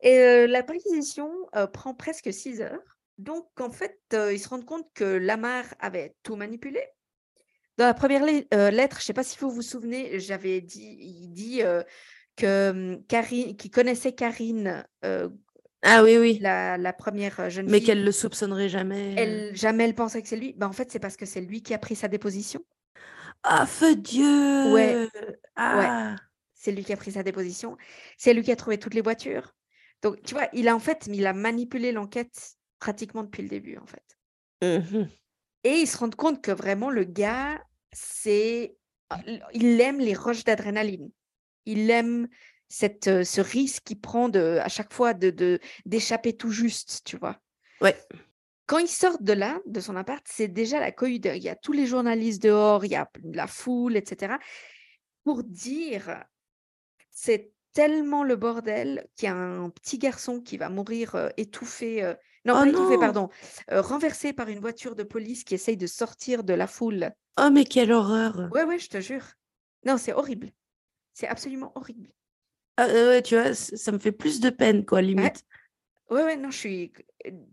Et euh, la perquisition prend presque six heures. Donc, en fait, euh, ils se rendent compte que Lamar avait tout manipulé. Dans la première le- euh, lettre, je ne sais pas si vous vous souvenez, j'avais dit, il dit euh, que hum, Karine, qu'il connaissait Karine, Ah oui, oui. la, la première jeune Mais fille. qu'elle le soupçonnerait jamais. Elle, jamais elle pensait que c'est lui. Ben, en fait, c'est parce que c'est lui qui a pris sa déposition. Ah, feu Dieu Ouais. Ah C'est lui qui a pris sa déposition. C'est lui qui a trouvé toutes les voitures. Donc, tu vois, il a en fait, il a manipulé l'enquête pratiquement depuis le début, en fait. Mhm. Et ils se rendent compte que vraiment, le gars, c'est. ah, Il aime les roches d'adrénaline. Il aime cette, euh, ce risque qu'il prend de, à chaque fois de, d'échapper tout juste, tu vois. Ouais. Quand ils sortent de là, de son appart, c'est déjà la cohue. de- Il y a tous les journalistes dehors, il y a la foule, etc. Pour dire, c'est tellement le bordel qu'il y a un petit garçon qui va mourir euh, étouffé. euh, non, Oh pas étouffé, pardon. euh, renversé par une voiture de police qui essaye de sortir de la foule. Oh, mais quelle horreur Ouais, ouais, je te jure. Non, c'est horrible. C'est absolument horrible. Ah, ouais, tu vois, ça me fait plus de peine, quoi, limite. Ouais, ouais, non, je suis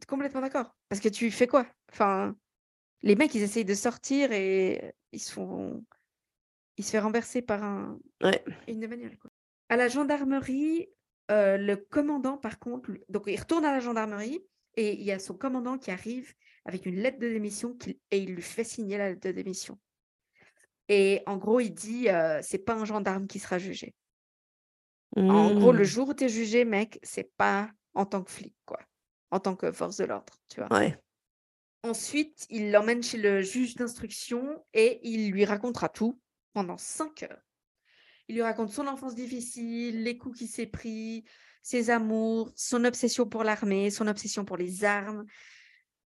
complètement d'accord. Parce que tu fais quoi? Enfin, les mecs, ils essayent de sortir et ils se font... Ils se font renverser par un... Ouais. une quoi. À la gendarmerie, euh, le commandant, par contre, donc il retourne à la gendarmerie Et il y a son commandant qui arrive avec une lettre de démission et il lui fait signer la lettre de démission. Et en gros, il dit euh, c'est pas un gendarme qui sera jugé. En gros, le Mmh. jour où tu es jugé, mec, c'est pas en tant que flic, quoi. En tant que force de l'ordre, tu vois. Ouais. Ensuite, il l'emmène chez le juge d'instruction et il lui racontera tout pendant cinq heures. Il lui raconte son enfance difficile, les coups qu'il s'est pris, ses amours, son obsession pour l'armée, son obsession pour les armes,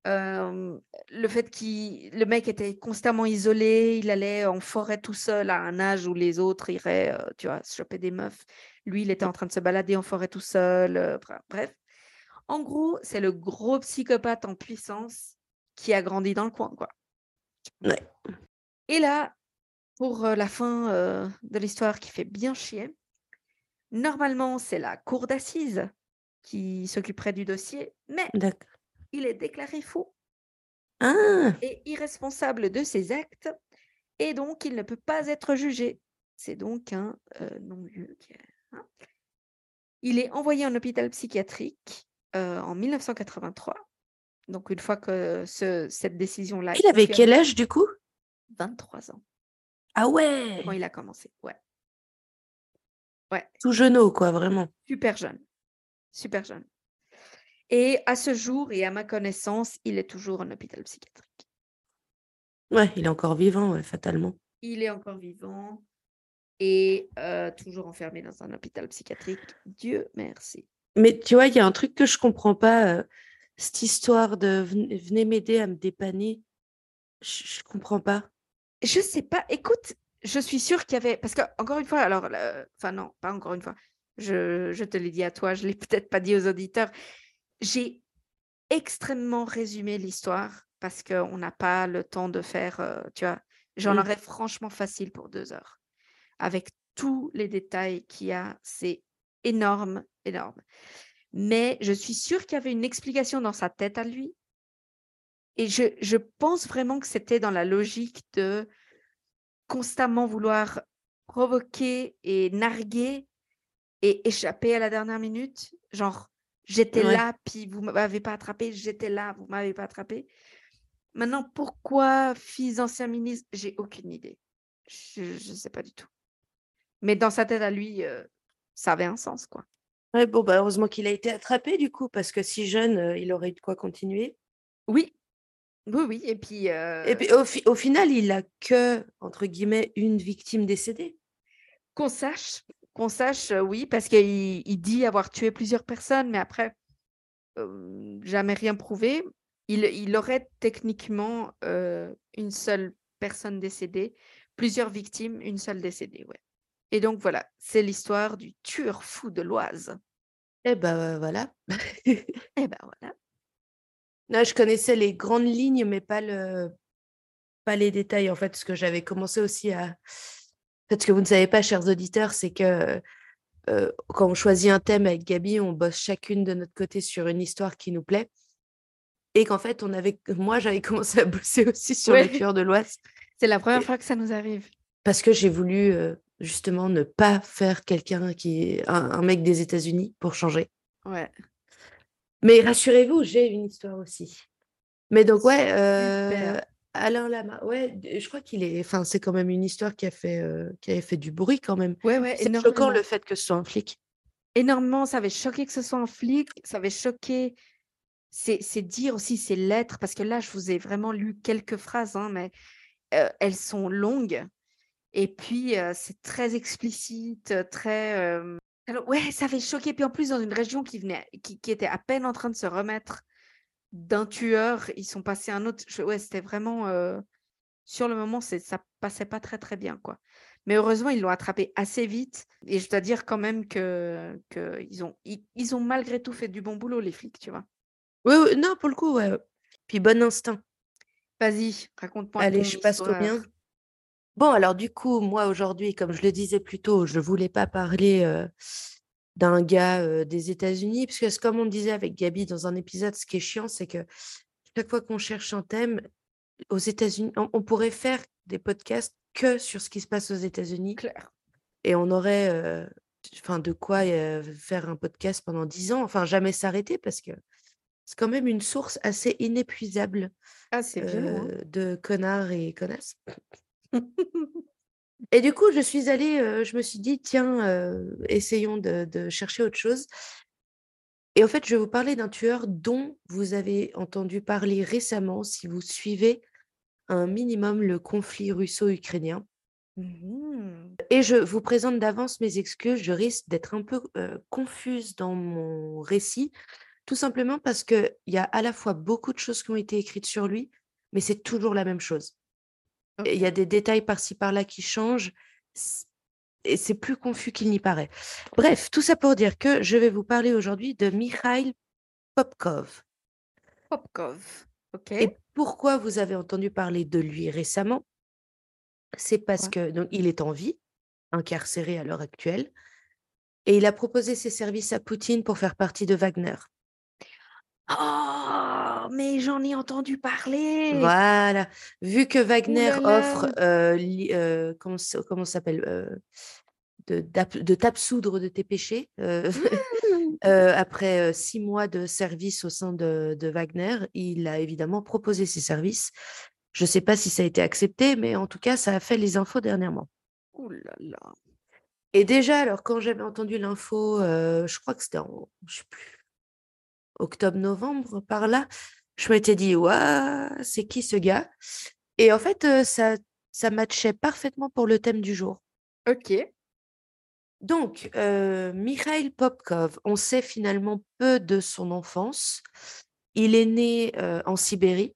euh, le fait qu'il, le mec était constamment isolé, il allait en forêt tout seul à un âge où les autres iraient, euh, tu vois, se choper des meufs. Lui, il était en train de se balader en forêt tout seul. euh, bref, en gros, c'est le gros psychopathe en puissance qui a grandi dans le coin, quoi. Ouais. Et là, pour la fin de l'histoire qui fait bien chier, normalement, c'est la cour d'assises qui s'occuperait du dossier, mais il est déclaré faux Ah, et irresponsable de ses actes, et donc il ne peut pas être jugé. C'est donc un euh, non-lieu. hein. Il est envoyé en hôpital psychiatrique euh, en 1983. Donc une fois que ce- cette décision-là est il avait quel âge du coup? 23 ans Ah quand ouais, il a commencé. Ouais, ouais, tout jeuneau quoi, vraiment. super jeune, super jeune. Et à ce jour, et à ma connaissance, il est toujours en hôpital psychiatrique. Ouais, il est encore vivant, ouais, fatalement. Il est encore vivant et euh, toujours enfermé dans un hôpital psychiatrique. Dieu merci. Mais tu vois, il y a un truc que je comprends pas, euh, cette histoire de venez, venez m'aider à me dépanner. Je, je comprends pas. Je sais pas. Écoute, je suis sûre qu'il y avait parce que encore une fois, alors, enfin non, pas encore une fois. Je, je te l'ai dit à toi, je l'ai peut-être pas dit aux auditeurs. J'ai extrêmement résumé l'histoire parce qu'on n'a pas le temps de faire. euh, tu vois, j'en aurais franchement facile pour deux heures avec tous les détails qu'il y a. C'est énorme, énorme. Mais je suis sûre qu'il y avait une explication dans sa tête à lui. Et je, je pense vraiment que c'était dans la logique de constamment vouloir provoquer et narguer et échapper à la dernière minute. Genre, j'étais Ouais. là, puis vous m'avez pas attrapé, j'étais là, vous m'avez pas attrapé. Maintenant, pourquoi fils d'ancien ministre J'ai aucune idée. Je ne sais pas du tout. Mais dans sa tête à lui, euh, ça avait un sens, quoi. Ouais, bon, bah, heureusement qu'il a été attrapé du coup, parce que si jeune, euh, il aurait eu de quoi continuer. Oui, oui, oui. Et puis, Et puis au, fi- au final, il a que, entre guillemets, une victime décédée. qu'on sache, qu'on sache, oui, parce qu'il il dit avoir tué plusieurs personnes, mais après, euh, jamais rien prouvé. Il, il aurait techniquement euh, une seule personne décédée, plusieurs victimes, une seule décédée, ouais. Et donc voilà, c'est l'histoire du tueur fou de l'Oise. Eh ben voilà. Eh ben voilà. Non, je connaissais les grandes lignes, mais pas le, pas les détails en fait, parce que j'avais commencé aussi à. En fait, ce que vous ne savez pas, chers auditeurs, c'est que euh, quand on choisit un thème avec Gabi, on bosse chacune de notre côté sur une histoire qui nous plaît. Et qu'en fait, on avait, moi, j'avais commencé à bosser aussi sur Ouais. le tueur de l'Oise C'est la première Et- fois que ça nous arrive. parce que j'ai voulu euh, justement ne pas faire quelqu'un qui est un, un mec des États-Unis pour changer. Ouais. Mais rassurez-vous, j'ai une histoire aussi. Mais donc, ouais, euh. Alain Lama, ouais, je crois qu'il est. Enfin, c'est quand même une histoire qui a fait, euh, qui avait fait du bruit quand même. Ouais, ouais, C'est choquant le fait que ce soit un flic. énormément. Ça avait choqué que ce soit un flic. Ça avait choqué. C'est dire aussi ces lettres, parce que là, je vous ai vraiment lu quelques phrases, hein, mais euh, elles sont longues. Et puis, euh, c'est très explicite, très. Alors, ouais, ça avait choqué. Puis en plus, dans une région qui, venait, qui, qui était à peine en train de se remettre d'un tueur, ils sont passés à un autre. Je- Ouais, c'était vraiment. euh, Sur le moment, c'est- ça passait pas très, très bien, quoi. Mais heureusement, ils l'ont attrapé assez vite. Et je dois dire quand même que, que ils, ont, ils, ils ont malgré tout fait du bon boulot, les flics, tu vois. Oui, oui, non, pour le coup, ouais. Puis bon instinct. Vas-y, raconte-moi Allez, je passe mien. Bon, alors du coup, moi aujourd'hui, comme je le disais plus tôt, je voulais pas parler euh, d'un gars euh, des États-Unis, parce que comme on disait avec Gabi dans un épisode, ce qui est chiant, c'est que chaque fois qu'on cherche un thème, aux États-Unis, on, on pourrait faire des podcasts que sur ce qui se passe aux États-Unis, Claire. et on aurait euh, enfin, de quoi faire un podcast pendant dix ans, enfin jamais s'arrêter, parce que C'est quand même une source assez inépuisable Ah, hein. de connards et connasses. Et du coup, je suis allée, euh, je me suis dit, tiens, euh, essayons de, de chercher autre chose. Et en fait, je vais vous parler d'un tueur dont vous avez entendu parler récemment si vous suivez un minimum le conflit russo-ukrainien. Mmh Et je vous présente d'avance mes excuses, je risque d'être un peu euh, confuse dans mon récit, tout simplement parce qu'il y a à la fois beaucoup de choses qui ont été écrites sur lui, mais c'est toujours la même chose. Il y a des détails par-ci par-là qui changent, et c'est plus confus qu'il n'y paraît. Bref, tout ça pour dire que je vais vous parler aujourd'hui de Mikhail Popkov. Popkov. OK. Et pourquoi vous avez entendu parler de lui récemment? C'est parce Pourquoi? que donc, il est en vie, incarcéré à l'heure actuelle, et il a proposé ses services à Poutine pour faire partie de Wagner. Oh, mais j'en ai entendu parler. Voilà. Vu que Wagner offre, euh, li- euh, comment comment s'appelle, euh, de, de t'absoudre de tes péchés, Mmh. après six mois de service au sein de, de Wagner, il a évidemment proposé ses services. Je ne sais pas si ça a été accepté, mais en tout cas, ça a fait les infos dernièrement. Ouh là là. Et déjà, alors, quand j'avais entendu l'info, je crois que c'était en, je sais plus, octobre-novembre, par là, je m'étais dit, Ouah, c'est qui ce gars? Et en fait, ça, ça matchait parfaitement pour le thème du jour. OK. Donc, euh, Mikhail Popkov, on sait finalement peu de son enfance. Il est né euh, en Sibérie.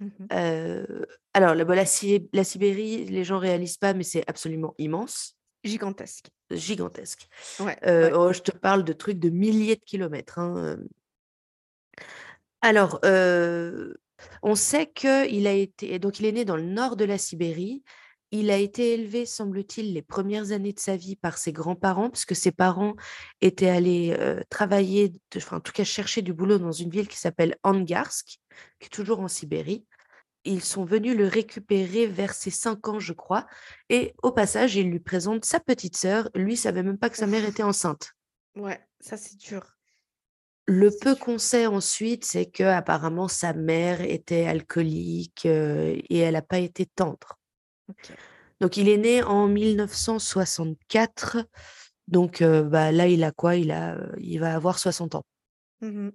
Mmh Euh, alors, la, la, la Sibérie, les gens réalisent pas, mais c'est absolument immense, Gigantesque. gigantesque. Ouais, ouais. oh, je te parle de trucs de milliers de kilomètres. hein. Alors, euh, on sait qu'il a été, donc il est né dans le nord de la Sibérie. Il a été élevé, semble-t-il, les premières années de sa vie par ses grands-parents, parce que ses parents étaient allés euh, travailler, de- enfin, en tout cas chercher du boulot dans une ville qui s'appelle Angarsk, qui est toujours en Sibérie. Ils sont venus le récupérer vers ses 5 ans, je crois. Et au passage, il lui présente sa petite sœur. Lui savait même pas que sa mère était enceinte. Ouais, ça c'est dur. Le peu qu'on sait ensuite, c'est que apparemment sa mère était alcoolique euh, et elle n'a pas été tendre. Donc il est né en 1964. Donc euh, bah, là, il a quoi? Il, a, il va avoir 60 ans. Mmh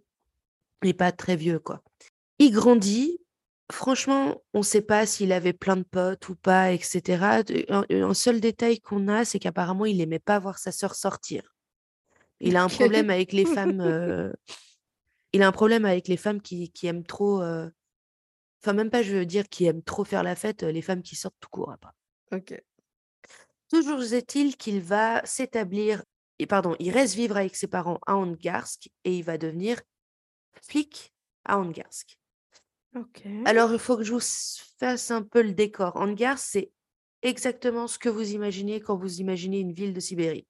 Il n'est pas très vieux, quoi. Il grandit. Franchement, on ne sait pas s'il avait plein de potes ou pas, etc. Un, un seul détail qu'on a, c'est qu'apparemment, il n'aimait pas voir sa sœur sortir. Il a un OK. problème avec les femmes. euh, il a un problème avec les femmes qui, qui aiment trop. euh, Enfin, même pas, je veux dire, qui aiment trop faire la fête, les femmes qui sortent tout court. après. OK. Toujours est-il qu'il va s'établir, et pardon, il reste vivre avec ses parents à Angarsk et il va devenir flic à Angarsk. OK. Alors, il faut que je vous fasse un peu le décor. Angarsk, c'est exactement ce que vous imaginez quand vous imaginez une ville de Sibérie.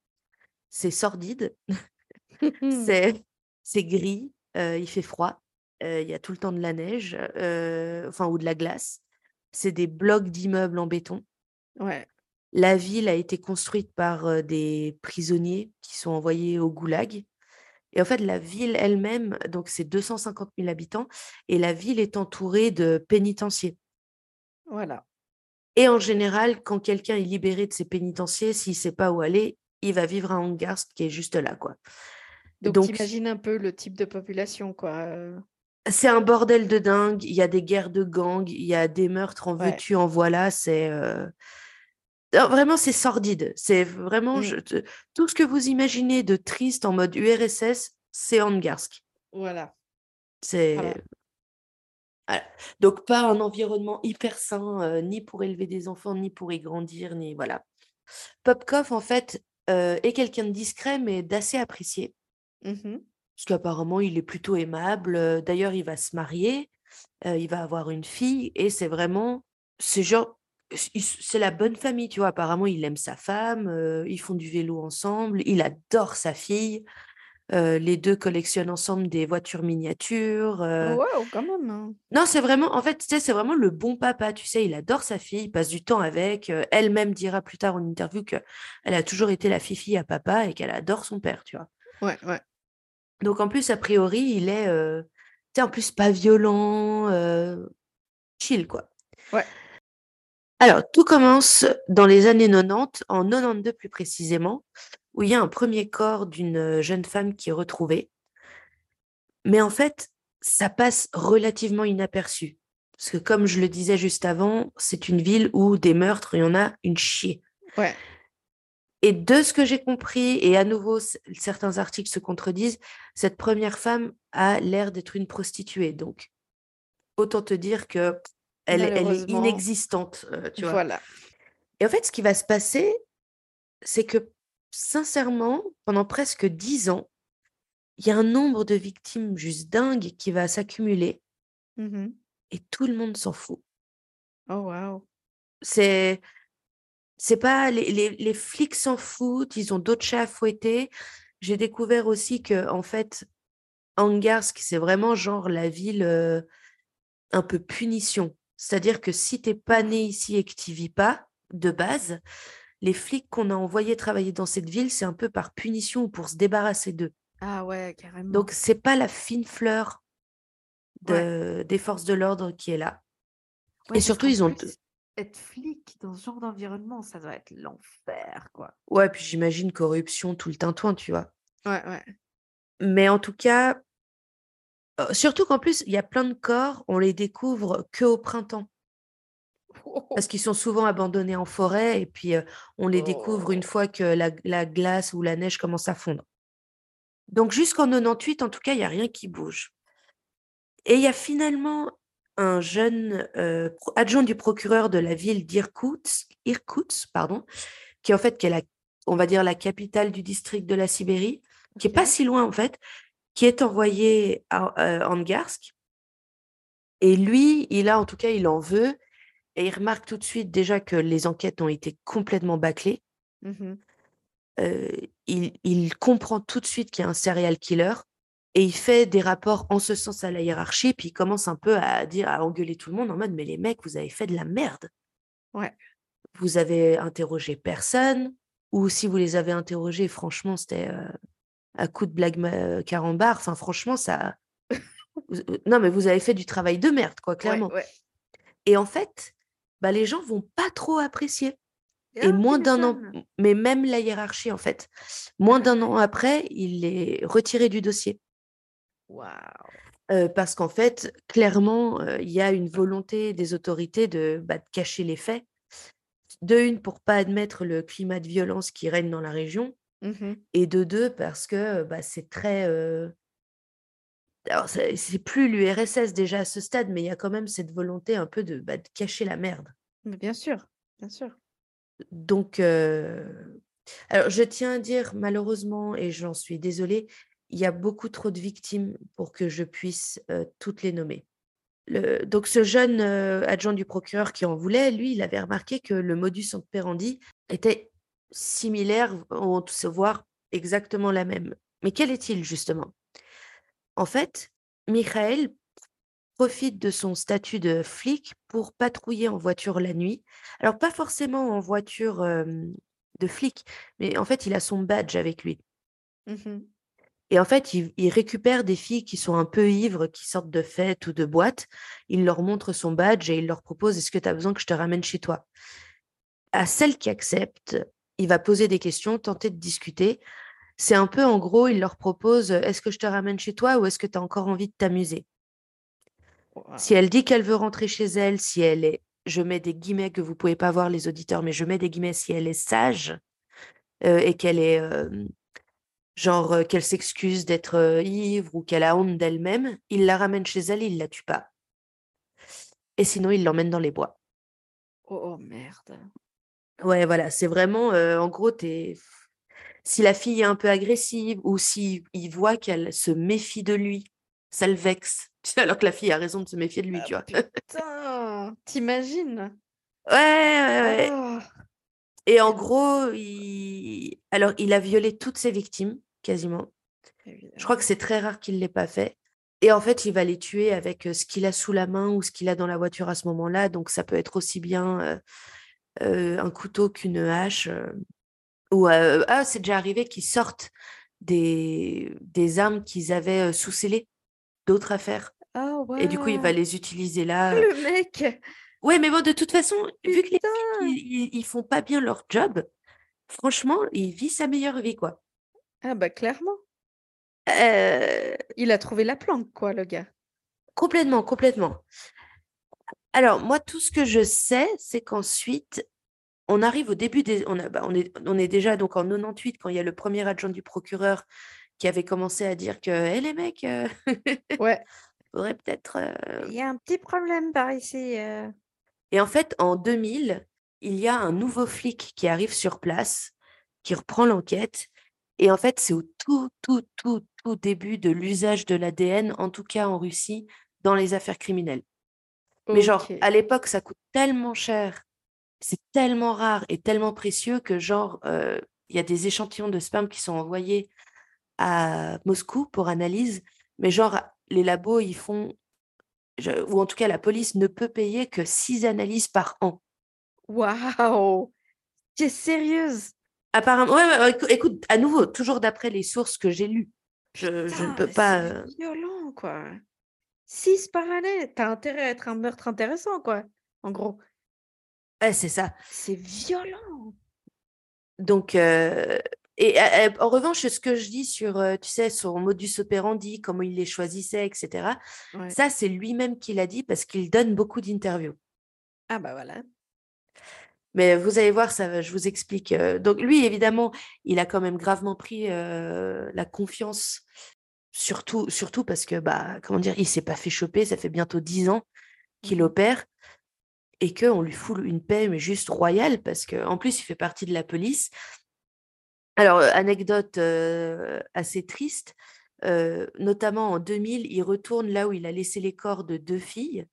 C'est sordide, c'est c'est gris, euh, il fait froid, euh, il y a tout le temps de la neige, euh, enfin, ou de la glace. C'est des blocs d'immeubles en béton. Ouais. La ville a été construite par des prisonniers qui sont envoyés au goulag. Et en fait, la ville elle-même, donc c'est 250 000 habitants, et la ville est entourée de pénitenciers. Voilà. Et en général, quand quelqu'un est libéré de ses pénitenciers, s'il ne sait pas où aller, il va vivre à Angarsk, qui est juste là, quoi. Donc Donc, t'imagines un peu le type de population, quoi. euh. c'est un bordel de dingue. Il y a des guerres de gangs, il y a des meurtres en Ouais. veux-tu, en voilà. C'est euh, vraiment, c'est sordide. C'est vraiment Mmh. je- tout ce que vous imaginez de triste en mode URSS, c'est Angarsk. Voilà. C'est Voilà. voilà. Donc pas un environnement hyper sain, euh, ni pour élever des enfants, ni pour y grandir, ni voilà. Popkov, en fait, euh, est quelqu'un de discret, mais d'assez apprécié. Mmh Parce qu'apparemment, il est plutôt aimable. euh, D'ailleurs, il va se marier, euh, il va avoir une fille, et c'est vraiment, c'est genre, c'est la bonne famille, tu vois. Apparemment, il aime sa femme, euh, ils font du vélo ensemble, il adore sa fille. Euh, les deux collectionnent ensemble des voitures miniatures. euh, Waouh, quand même. hein. Non, c'est vraiment, en fait, tu sais, c'est vraiment le bon papa, tu sais, il adore sa fille, il passe du temps avec. euh, Elle-même dira plus tard en interview que elle a toujours été la fifi à papa et qu'elle adore son père, tu vois. Ouais, ouais. Donc en plus, a priori, il est, sais, en plus, pas violent, chill, quoi. Ouais. Alors, tout commence dans les années 90, en 92 plus précisément, où il y a un premier corps d'une jeune femme qui est retrouvé. Mais en fait, ça passe relativement inaperçu. Parce que comme je le disais juste avant, c'est une ville où des meurtres, il y en a une chier. Ouais. Et de ce que j'ai compris, et à nouveau, certains articles se contredisent, cette première femme a l'air d'être une prostituée. Donc, autant te dire que elle, est inexistante, euh, tu vois. Voilà. Et en fait, ce qui va se passer, c'est que, sincèrement, pendant presque dix ans, il y a un nombre de victimes juste dingue qui va s'accumuler mmh et tout le monde s'en fout. Oh, wow. C'est c'est pas les, les, les flics s'en foutent, ils ont d'autres chats à fouetter. J'ai découvert aussi que en fait, Angarsk, c'est vraiment genre la ville euh, un peu punition. C'est-à-dire que si t'es pas né ici et que tu vis pas de base, les flics qu'on a envoyés travailler dans cette ville, c'est un peu par punition ou pour se débarrasser d'eux. Ah ouais, carrément. Donc c'est pas la fine fleur de, des forces de l'ordre qui est là. et surtout, ils ont être flic dans ce genre d'environnement, ça doit être l'enfer, quoi. Ouais, puis j'imagine corruption, tout le tintouin, tu vois. Ouais, ouais. Mais en tout cas, euh, surtout qu'en plus, il y a plein de corps, on les découvre que au printemps. Parce qu'ils sont souvent abandonnés en forêt et puis euh, on les découvre une oh. fois que la, la, glace ou la neige commence à fondre. Donc jusqu'en 98, en tout cas, il n'y a rien qui bouge. Et il y a finalement un jeune adjoint du procureur de la ville d'Irkoutsk, Irkoutsk, pardon, qui en fait qui est la, on va dire la capitale du district de la Sibérie, qui est pas si loin en fait, qui est envoyé à Angarsk. Et lui, il a en tout cas, il en veut, et il remarque tout de suite déjà que les enquêtes ont été complètement bâclées. Mmh il, il comprend tout de suite qu'il y a un serial killer et il fait des rapports en ce sens à la hiérarchie, puis il commence un peu à dire, à engueuler tout le monde en mode, mais les mecs, vous avez fait de la merde. Ouais. Vous avez interrogé personne, ou si vous les avez interrogés, franchement, c'était euh, à coup de blague euh, carambar. Enfin, franchement, ça. non, mais vous avez fait du travail de merde, quoi, clairement. Et en fait, bah, les gens vont pas trop apprécier. Et, ah, moins d'un an, mais même la hiérarchie, en fait, moins d'un an après, il est retiré du dossier. Waouh! parce qu'en fait, clairement, il y a une volonté des autorités de, bah, de cacher les faits. De une, pour pas admettre le climat de violence qui règne dans la région, mmh et de deux, parce que bah, c'est très. Alors, c'est plus l'URSS déjà à ce stade, mais il y a quand même cette volonté un peu de, bah, de cacher la merde. Mais bien sûr, bien sûr. Donc, alors je tiens à dire, malheureusement, et j'en suis désolée, il y a beaucoup trop de victimes pour que je puisse toutes les nommer. Le, donc ce jeune adjoint du procureur qui en voulait, lui, il avait remarqué que le modus operandi était similaire, voire exactement la même. Mais quel est-il justement? En fait, Michael profite de son statut de flic pour patrouiller en voiture la nuit. Alors pas forcément en voiture de flic, mais en fait, il a son badge avec lui. Mmh et en fait, il, récupère des filles qui sont un peu ivres, qui sortent de fêtes ou de boîtes. Il leur montre son badge et il leur propose Est-ce que tu as besoin que je te ramène chez toi? À celles qui acceptent, il va poser des questions, tenter de discuter. C'est un peu, en gros, il leur propose Est-ce que je te ramène chez toi ou est-ce que tu as encore envie de t'amuser? Si elle dit qu'elle veut rentrer chez elle, si elle est, je mets des guillemets que vous pouvez pas voir les auditeurs, mais je mets des guillemets si elle est sage euh, et qu'elle est genre qu'elle s'excuse d'être ivre ou qu'elle a honte d'elle-même, il la ramène chez elle il la tue pas. Et sinon, il l'emmène dans les bois. Oh, oh merde. Ouais, voilà, c'est vraiment, en gros, si la fille est un peu agressive ou s'il il voit qu'elle se méfie de lui, ça le vexe. Alors que la fille a raison de se méfier de lui, tu vois. Ah, putain, t'imagines? Ouais, ouais, ouais. Oh. Et en gros, il... alors il a violé toutes ses victimes quasiment. Je crois que c'est très rare qu'il ne l'ait pas fait. Et en fait, il va les tuer avec ce qu'il a sous la main ou ce qu'il a dans la voiture à ce moment-là. Donc, ça peut être aussi bien un couteau qu'une hache. Ou ah, c'est déjà arrivé qu'ils sortent des, des armes qu'ils avaient sous scellées, d'autres affaires. Ah Et du coup, il va les utiliser là. Le mec. Ouais, mais bon, de toute façon, vu que les ils, ils- ils font pas bien leur job, franchement, il vit sa meilleure vie, quoi. Ah bah clairement. Euh, Il a trouvé la planque, quoi, le gars. complètement, complètement. Alors, moi, tout ce que je sais, c'est qu'ensuite, on arrive au début des... On, a- bah, on est, on est déjà donc en 98, quand il y a le premier adjoint du procureur qui avait commencé à dire que, hé les mecs, euh, Ouais. faudrait peut-être... euh, Il y a un petit problème par ici. euh. Et en fait, en 2000, il y a un nouveau flic qui arrive sur place, qui reprend l'enquête. Et en fait, c'est au tout, tout, tout, tout début de l'usage de l'ADN, en tout cas en Russie, dans les affaires criminelles. Mais genre, à l'époque, ça coûte tellement cher, c'est tellement rare et tellement précieux que genre, euh, il y a des échantillons de sperme qui sont envoyés à Moscou pour analyse, mais genre, les labos, ils font, je- ou en tout cas, la police ne peut payer que six analyses par an. Waouh. T'es sérieuse? Apparemment, ouais, ouais, ouais, écou- écoute, à nouveau, toujours d'après les sources que j'ai lues. Je, je ne peux pas. c'est euh, violent, quoi. 6 par année. T'as intérêt à être un meurtre intéressant, quoi. En gros. Ouais, c'est ça. C'est violent. Donc, euh, et euh, euh, en revanche, ce que je dis sur, euh, tu sais, son modus operandi, comment il les choisissait, etc., Ouais. ça, c'est lui-même qui l'a dit parce qu'il donne beaucoup d'interviews. Ah bah voilà. Mais vous allez voir, ça, je vous explique. Donc, lui, évidemment, il a quand même gravement pris la confiance, surtout, surtout parce que, bah, comment dire, il s'est pas fait choper, ça fait bientôt dix ans qu'il Mhm. opère et qu'on lui fout une paix, mais juste royale, parce qu'en plus, il fait partie de la police. Alors, euh, anecdote euh, assez triste, euh, notamment en 2000, il retourne là où il a laissé les corps de deux filles,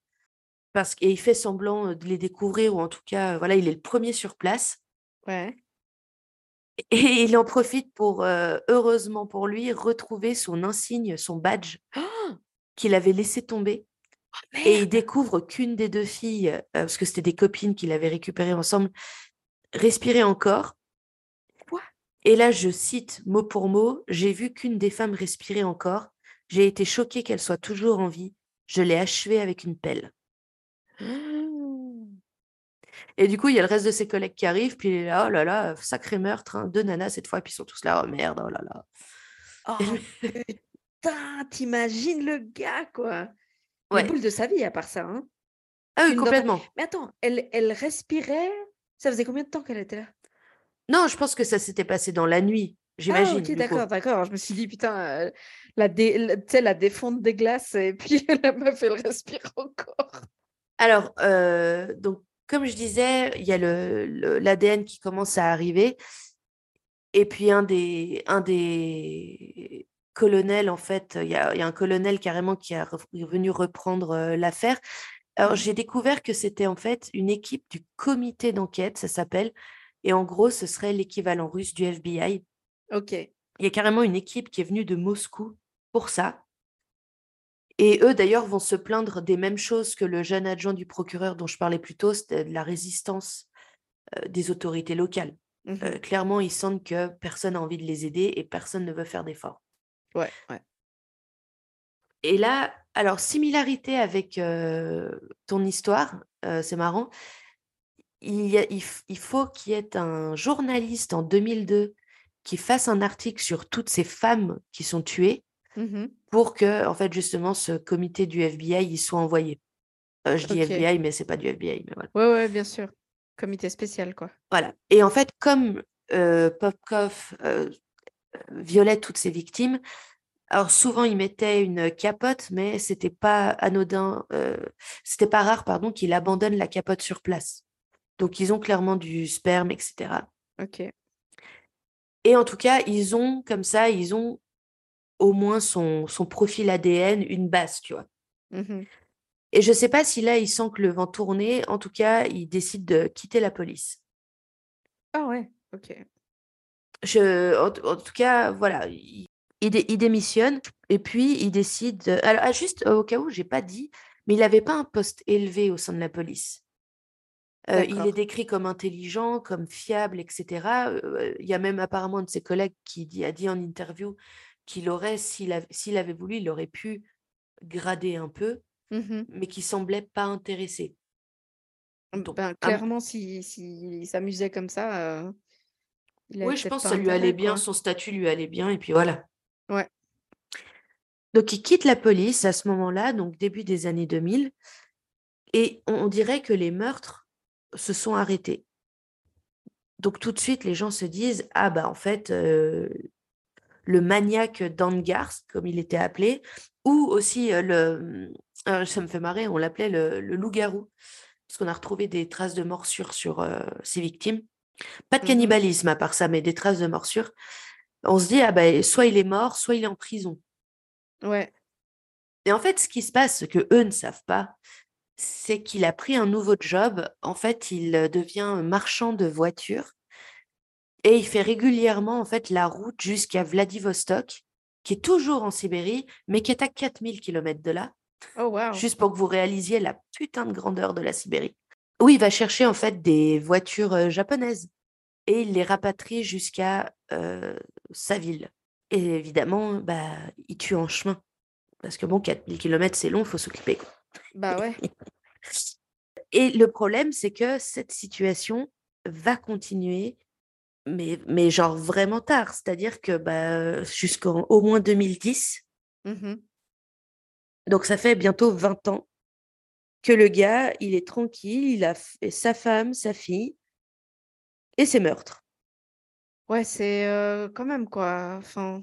parce qu'il fait semblant de les découvrir, ou en tout cas, voilà, il est le premier sur place. Ouais. Et il en profite pour, euh, heureusement pour lui, retrouver son insigne, son badge Oh, qu'il avait laissé tomber. Et il découvre qu'une des deux filles, euh, parce que c'était des copines qu'il avait récupérées ensemble, respirait encore. Quoi? Et là, je cite mot pour mot, j'ai vu qu'une des femmes respirait encore. J'ai été choquée qu'elle soit toujours en vie. Je l'ai achevée avec une pelle. Et du coup, il y a le reste de ses collègues qui arrivent, puis il est là, oh là là, sacré meurtre, hein, deux nanas cette fois, puis ils sont tous là, oh merde, oh là là. Oh putain, t'imagines le gars, quoi. Ouais. Les boules de sa vie, à part ça. Hein. Ah oui, complètement. Mais attends, elle, elle respirait. Ça faisait combien de temps qu'elle était là? Non, je pense que ça s'était passé dans la nuit, Ah, j'imagine. ok, d'accord, d'accord. Je me suis dit, putain, euh, la, dé... la- tu sais, la défonte des glaces, et puis la meuf, elle respire encore. Alors, euh, donc, comme je disais, il y a le, le- l'ADN qui commence à arriver. Et puis, un des, un des colonels, en fait, il y a, il y a un colonel carrément qui est venu reprendre l'affaire. Alors, Mhm. j'ai découvert que c'était en fait une équipe du comité d'enquête, ça s'appelle. Et en gros, ce serait l'équivalent russe du FBI. Ok. Il y a carrément une équipe qui est venue de Moscou pour ça. Et eux, d'ailleurs, vont se plaindre des mêmes choses que le jeune adjoint du procureur dont je parlais plus tôt, c'était de la résistance euh, des autorités locales. Euh, clairement, ils sentent que personne n'a envie de les aider et personne ne veut faire d'efforts. Ouais, ouais. Et là, alors, similarité avec euh, ton histoire, euh, c'est marrant. Il, y a- il faut qu'il y ait un journaliste en 2002 qui fasse un article sur toutes ces femmes qui sont tuées Mhm. pour que, en fait, justement, ce comité du FBI y soit envoyé. Euh, je dis. FBI, mais c'est pas du FBI, mais voilà. Ouais, ouais, bien sûr. Comité spécial, quoi. Voilà. Et en fait, comme Popkov violait toutes ses victimes, alors souvent il mettait une capote, mais c'était pas anodin, euh, c'était pas rare, pardon, qu'il abandonne la capote sur place. Donc ils ont clairement du sperme, etc. Ok. Et en tout cas, ils ont comme ça, ils ont au moins son, son profil ADN, une base, tu vois. Mhm. Et je sais pas si là, il sent que le vent tournait. En tout cas, il décide de quitter la police. Ah ouais, ok. Je, en, en tout cas, voilà, il, il dé- il démissionne et puis il décide. de- Alors, ah, juste au cas où, j'ai pas dit, mais il n'avait pas un poste élevé au sein de la police. Euh, il est décrit comme intelligent, comme fiable, etc. Euh, Il y a même apparemment un de ses collègues qui dit- a dit en interview qu'il aurait, s'il av- s'il avait voulu, il aurait pu gradé un peu, Mmh mais qui semblait pas intéressé. Donc, Ben, clairement, si s'il s'amusait comme ça, avait oui, je pense que ça lui allait bien, quoi. son statut lui allait bien, et puis voilà. Ouais. Donc, il quitte la police à ce moment-là, donc début des années 2000, et on, on dirait que les meurtres se sont arrêtés. Donc, tout de suite, les gens se disent Ah, bah, en fait, euh, le maniaque d'Angars, comme il était appelé, ou aussi euh, le. euh, ça me fait marrer, on l'appelait le, le loup-garou, parce qu'on a retrouvé des traces de morsures sur euh, ses victimes. Pas de Mmh cannibalisme à part ça, mais des traces de morsures. On se dit Ah, bah, soit il est mort, soit il est en prison. Ouais. Et en fait, ce qui se passe, ce que eux ne savent pas, c'est qu'il a pris un nouveau job. En fait, il euh, devient marchand de voitures et il fait régulièrement en fait la route jusqu'à Vladivostok, qui est toujours en Sibérie, mais qui est à 4000 km de là, Oh juste pour que vous réalisiez la putain de grandeur de la Sibérie. Où il va chercher en fait des voitures japonaises et il les rapatrie jusqu'à euh, sa ville. Et évidemment, bah, il tue en chemin. Parce que bon, 4000 km, c'est long, faut s'occuper. Bah ouais. Et le problème, c'est que cette situation va continuer, mais, mais genre vraiment tard. C'est-à-dire que bah, jusqu'en au moins 2010, Mmh donc ça fait bientôt 20 ans que le gars, il est tranquille, il a sa femme, sa fille et ses meurtres. Ouais, c'est, heu, quand même quoi, enfin,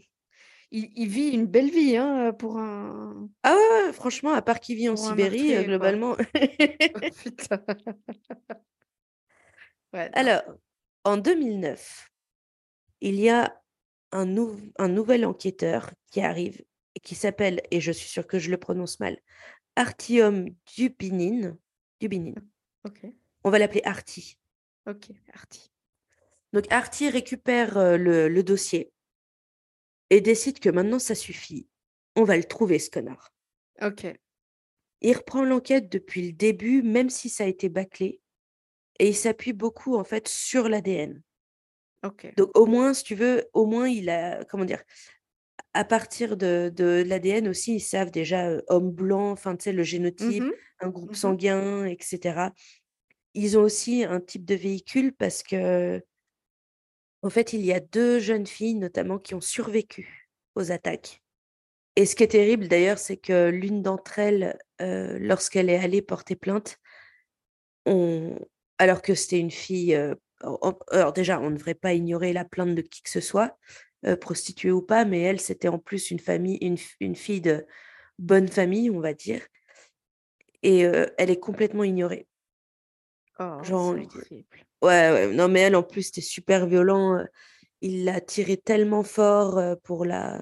il il vit une belle vie, hein, pour un Ah ouais, ouais, franchement, à part qu'il vit en Sibérie, euh, meurtrier, globalement. Oh putain. Ouais, non. Alors, en 2009, il y a un, nou- un nouvel enquêteur qui arrive et qui s'appelle, et je suis sûre que je le prononce mal, Artyom Dubinin. Dubinin. OK, On va l'appeler Arty. OK, Arty. Donc Arty récupère euh, le, le dossier et décide que maintenant ça suffit. On va le trouver, ce connard. OK. Il reprend l'enquête depuis le début, même si ça a été bâclé, et il s'appuie beaucoup en fait sur l'ADN. OK. Donc au moins, si tu veux, au moins il a, comment dire, à partir de, de l'ADN aussi, ils savent déjà euh, homme blanc, enfin tu sais, le génotype, Mmh un groupe Mmh sanguin, etc. Ils ont aussi un type de véhicule parce que, en fait, il y a deux jeunes filles notamment qui ont survécu aux attaques. Et ce qui est terrible d'ailleurs, c'est que l'une d'entre elles, euh, lorsqu'elle est allée porter plainte, on... alors que c'était une fille. euh, alors déjà, on ne devrait pas ignorer la plainte de qui que ce soit, euh, prostituée ou pas, mais elle, c'était en plus une famille, une, fille de bonne famille, on va dire. Et euh, elle est complètement ignorée. Oh, Genre, lui ouais, ouais, non, mais elle, en plus, c'était super violent. Il l'a tirée tellement fort pour la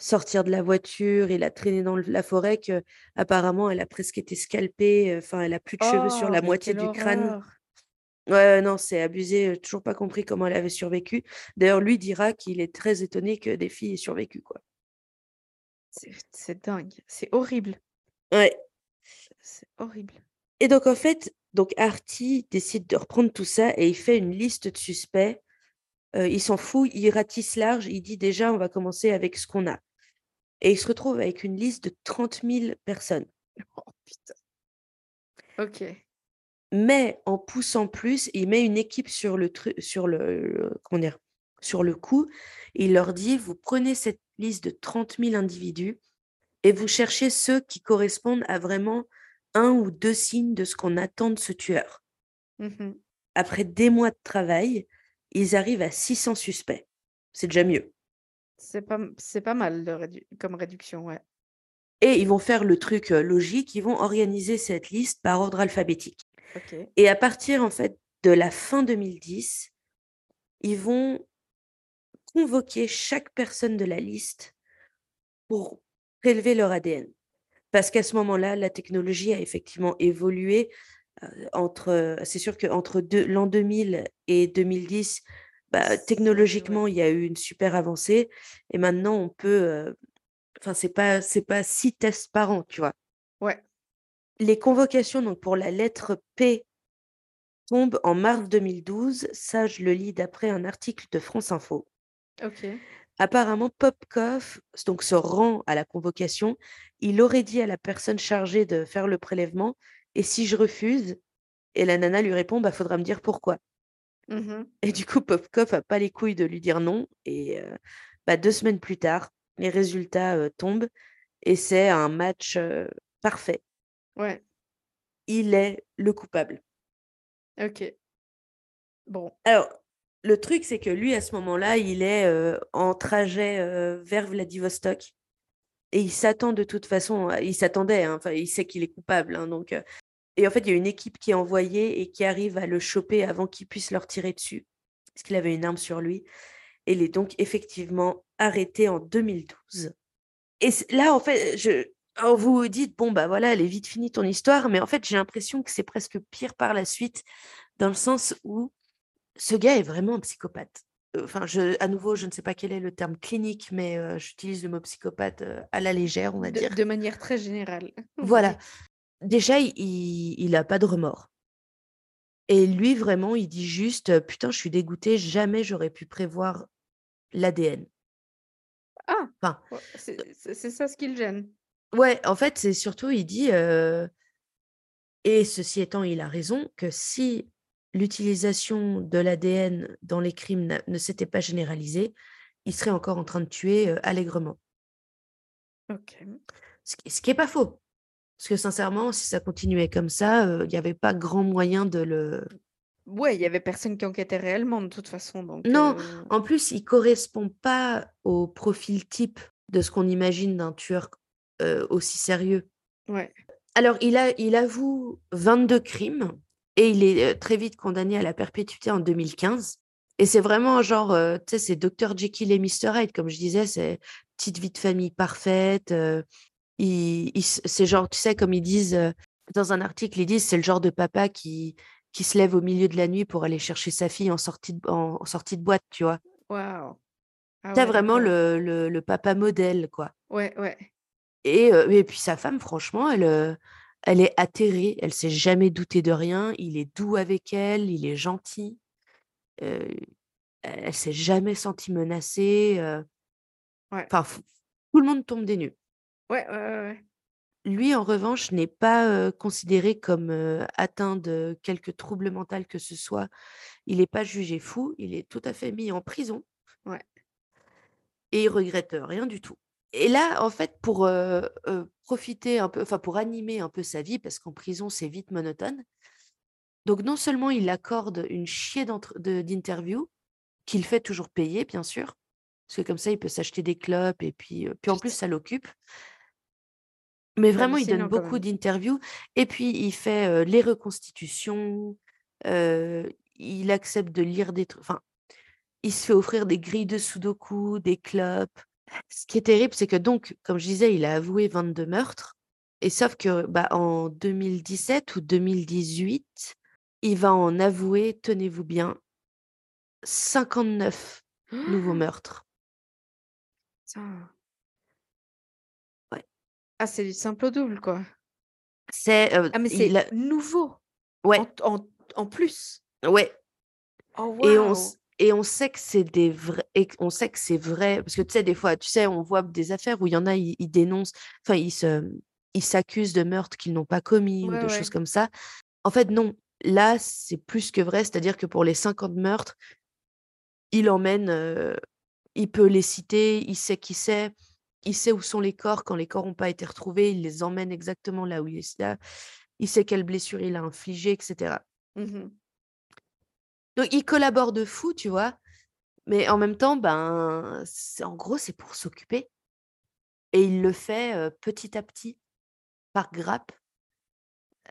sortir de la voiture, il l'a traînée dans la forêt que apparemment, elle a presque été scalpée. Enfin, elle a plus de cheveux sur Oh, la moitié du crâne. Ouais, non, c'est abusé. Toujours pas compris comment elle avait survécu. D'ailleurs, lui dira qu'il est très étonné que des filles aient survécu, quoi. C'est c'est dingue, c'est horrible, Ouais. c'est horrible. Et donc, en fait, donc Artie décide de reprendre tout ça et il fait une liste de suspects. Euh, il s'en fout, il ratisse large. Il dit déjà, on va commencer avec ce qu'on a. Et il se retrouve avec une liste de 30 000 personnes. Oh putain. OK. Mais en poussant plus, il met une équipe sur le truc, sur le, comment dire, sur le coup. Il leur dit, vous prenez cette liste de 30 000 individus et vous cherchez ceux qui correspondent à vraiment un ou deux signes de ce qu'on attend de ce tueur. Mmh Après des mois de travail, ils arrivent à 600 suspects. C'est déjà mieux. C'est pas c'est pas mal de rédu comme réduction, ouais. Et ils vont faire le truc euh, logique, ils vont organiser cette liste par ordre alphabétique. Et à partir en fait de la fin 2010, ils vont convoquer chaque personne de la liste pour prélever leur ADN. Parce qu'à ce moment-là, la technologie a effectivement évolué. euh, entre, c'est sûr qu'entre l'an 2000 et 2010, bah, ouais. technologiquement, il y a eu une super avancée. Et maintenant, on peut. euh, Enfin, c'est pas, c'est pas six tests par an, tu vois. Les convocations donc pour la lettre P tombent en mars 2012. Ça, je le lis d'après un article de France Info. OK. apparemment Popkov donc se rend à la convocation. Il aurait dit à la personne chargée de faire le prélèvement: «Et si je refuse?» et la nana lui répond: «Bah, faudra me dire pourquoi». Mmh Et du coup, Popkov a pas les couilles de lui dire non et heu, bah, 2 semaines plus tard, les résultats, heu, tombent et c'est un match, heu, parfait. Ouais. Il est le coupable. OK. Bon. Alors, le truc, c'est que lui, à ce moment-là, il est, heu, en trajet, heu, vers Vladivostok et il s'attend de toute façon, il s'attendait, hein, il sait qu'il est coupable, hein, donc heu et en fait, il y a une équipe qui est envoyée et qui arrive à le choper avant qu'il puisse leur tirer dessus, parce qu'il avait une arme sur lui et il est donc effectivement arrêté en 2012 et là, en fait, je alors vous vous dites: «Bon, bah, voilà, elle est vite finie ton histoire», mais en fait, j'ai l'impression que c'est presque pire par la suite, dans le sens où ce gars est vraiment un psychopathe. Heu, enfin, je à nouveau, je ne sais pas quel est le terme clinique, mais heu, j'utilise le mot psychopathe, heu, à la légère, on va De dire. de manière très générale. Voilà. Déjà, il il a pas de remords et lui, vraiment, il dit juste: «Heu, putain, je suis dégoûté, jamais j'aurais pu prévoir l'ADN». Ah! Enfin, c'est c'est ça ce qui le gêne? Ouais, en fait, c'est surtout, il dit, et ceci étant, il a raison, que si l'utilisation de l'ADN dans les crimes ne s'était pas généralisée, il serait encore en train de tuer, allègrement. OK. Ce qui ce qui est pas faux. Parce que sincèrement, si ça continuait comme ça, il y avait pas grand moyen de le Ouais, il y avait personne qui enquêtait réellement de toute façon donc Non, en plus, il correspond pas au profil type de ce qu'on imagine d'un tueur heu, aussi sérieux. Ouais. Alors il a il avoue 22 crimes et il est, heu, très vite condamné à la perpétuité en 2015 et c'est vraiment genre, heu, tu sais, c'est Docteur Jekyll et Mister Hyde, comme je disais, c'est petite vie de famille parfaite, il c'est genre, tu sais, comme ils disent, dans un article, ils disent: «C'est le genre de papa qui qui se lève au milieu de la nuit pour aller chercher sa fille en sortie de en en sortie de boîte», tu vois? Waouh! Ah Tu sais, ouais, vraiment le le le papa modèle, quoi. Ouais, ouais. Et puis sa femme, franchement, elle, est atterrée. Elle s'est jamais doutée de rien. Il est doux avec elle, il est gentil. Heu, elle s'est jamais sentie menacée, Ouais. enfin, tout le monde tombe des nues. Ouais, ouais, ouais, ouais. Lui, en revanche, n'est pas, considéré comme, atteint de quelque trouble mental que ce soit. Il est pas jugé fou, il est tout à fait mis en prison Ouais. et il regrette, rien du tout. Et là, en fait, pour, profiter un peu, enfin, pour animer un peu sa vie, parce qu'en prison, c'est vite monotone. Donc non seulement il accorde une chier d'interviews, qu'il fait toujours payer, bien sûr, parce que comme ça, il peut s'acheter des clopes et puis, puis en plus, ça l'occupe. Mais C'est vraiment, il donne beaucoup d'interviews et puis il fait, les reconstitutions, il accepte de lire des tru enfin, il se fait offrir des grilles de sudoku, des clopes. Ce qui est terrible, c'est que donc, comme je disais, il a avoué 22 meurtres et sauf que, bah, en 2017 ou 2018, il va en avouer, tenez-vous bien 59 nouveaux meurtres. Ouais. Ah, c'est du simple au double, quoi. C'est, heu, Ah, mais il c'est a nouveau? En ouais, en en plus? ouais Oh et on s waouh! Et on sait que c'est des vrais et qu'on sait que c'est vrai parce que tu sais, des fois, tu sais, on voit des affaires où il y en a, ils ils dénoncent, enfin, ils se, ils s'accusent de meurtres qu'ils n'ont pas commis ou Ouais, de choses comme ça. En fait, non. Là, c'est plus que vrai, c'est-à-dire que pour les 50 meurtres il emmène, heu, il peut les citer, il sait qui c'est, il sait où sont les corps. Quand les corps ont pas été retrouvés, il les emmène exactement là où il ça il sait quelle blessure il a infligée et cetera. Mh. Donc il collabore de fou, tu vois? Mais en même temps, ben, en gros, c'est pour s'occuper et il le fait, petit à petit, par grappes.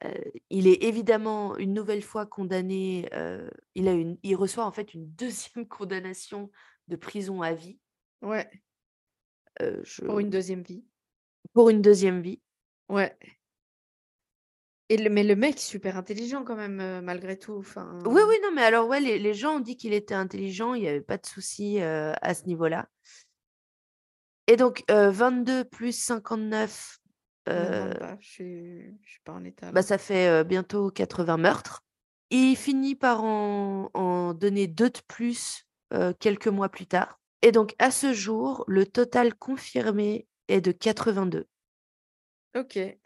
Heu, il est évidemment une nouvelle fois condamné, il a une il reçoit en fait une 2e condamnation de prison à vie. Ouais. Je Pour une 2e vie. pour une 2e vie. Ouais. Et le mais le mec super intelligent quand même, heu, malgré tout, Oui, enfin oui, non, mais alors ouais, les les gens ont dit qu'il était intelligent, il y avait pas de souci, heu, à ce niveau-là. Et donc, heu, 22 plus 59, Me heu demande pas, je suis je suis pas en état bah, ça fait, bientôt 80 meurtres. Il finit par en en donner 2 de plus, quelques mois plus tard. Et donc, à ce jour, le total confirmé est de 82. OK.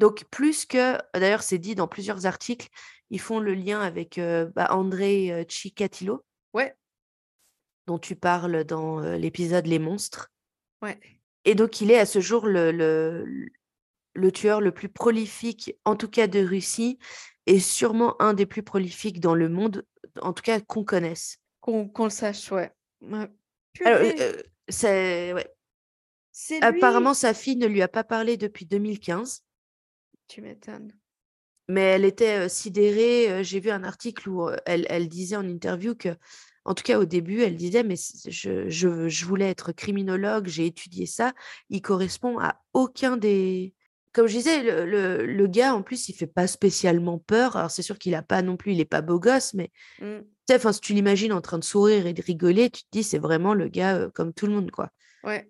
Donc, plus que, d'ailleurs, c'est dit dans plusieurs articles, ils font le lien avec euh, bah, André euh, Chikatilo, Ouais, dont tu parles dans euh, l'épisode Les monstres. ouais. Et donc, il est à ce jour le, le, le tueur le plus prolifique, en tout cas de Russie, et sûrement un des plus prolifiques dans le monde, en tout cas qu'on connaisse. Qu'on le sache, ouais. Alors, euh, c'est, ouais. Apparemment, sa fille ne lui a pas parlé depuis 2015. Tu m'étonnes. Mais elle était sidérée. J'ai vu un article où elle, elle disait en interview que, en tout cas au début, elle disait, mais je, je, je voulais être criminologue, j'ai étudié ça. Il correspond à aucun des... Comme je disais, le, le, le gars, en plus, il fait pas spécialement peur. Alors, c'est sûr qu'il a pas non plus, il est pas beau gosse, mais Mm. tu sais, enfin, si tu l'imagines en train de sourire et de rigoler, tu te dis, c'est vraiment le gars euh, comme tout le monde, quoi. Ouais.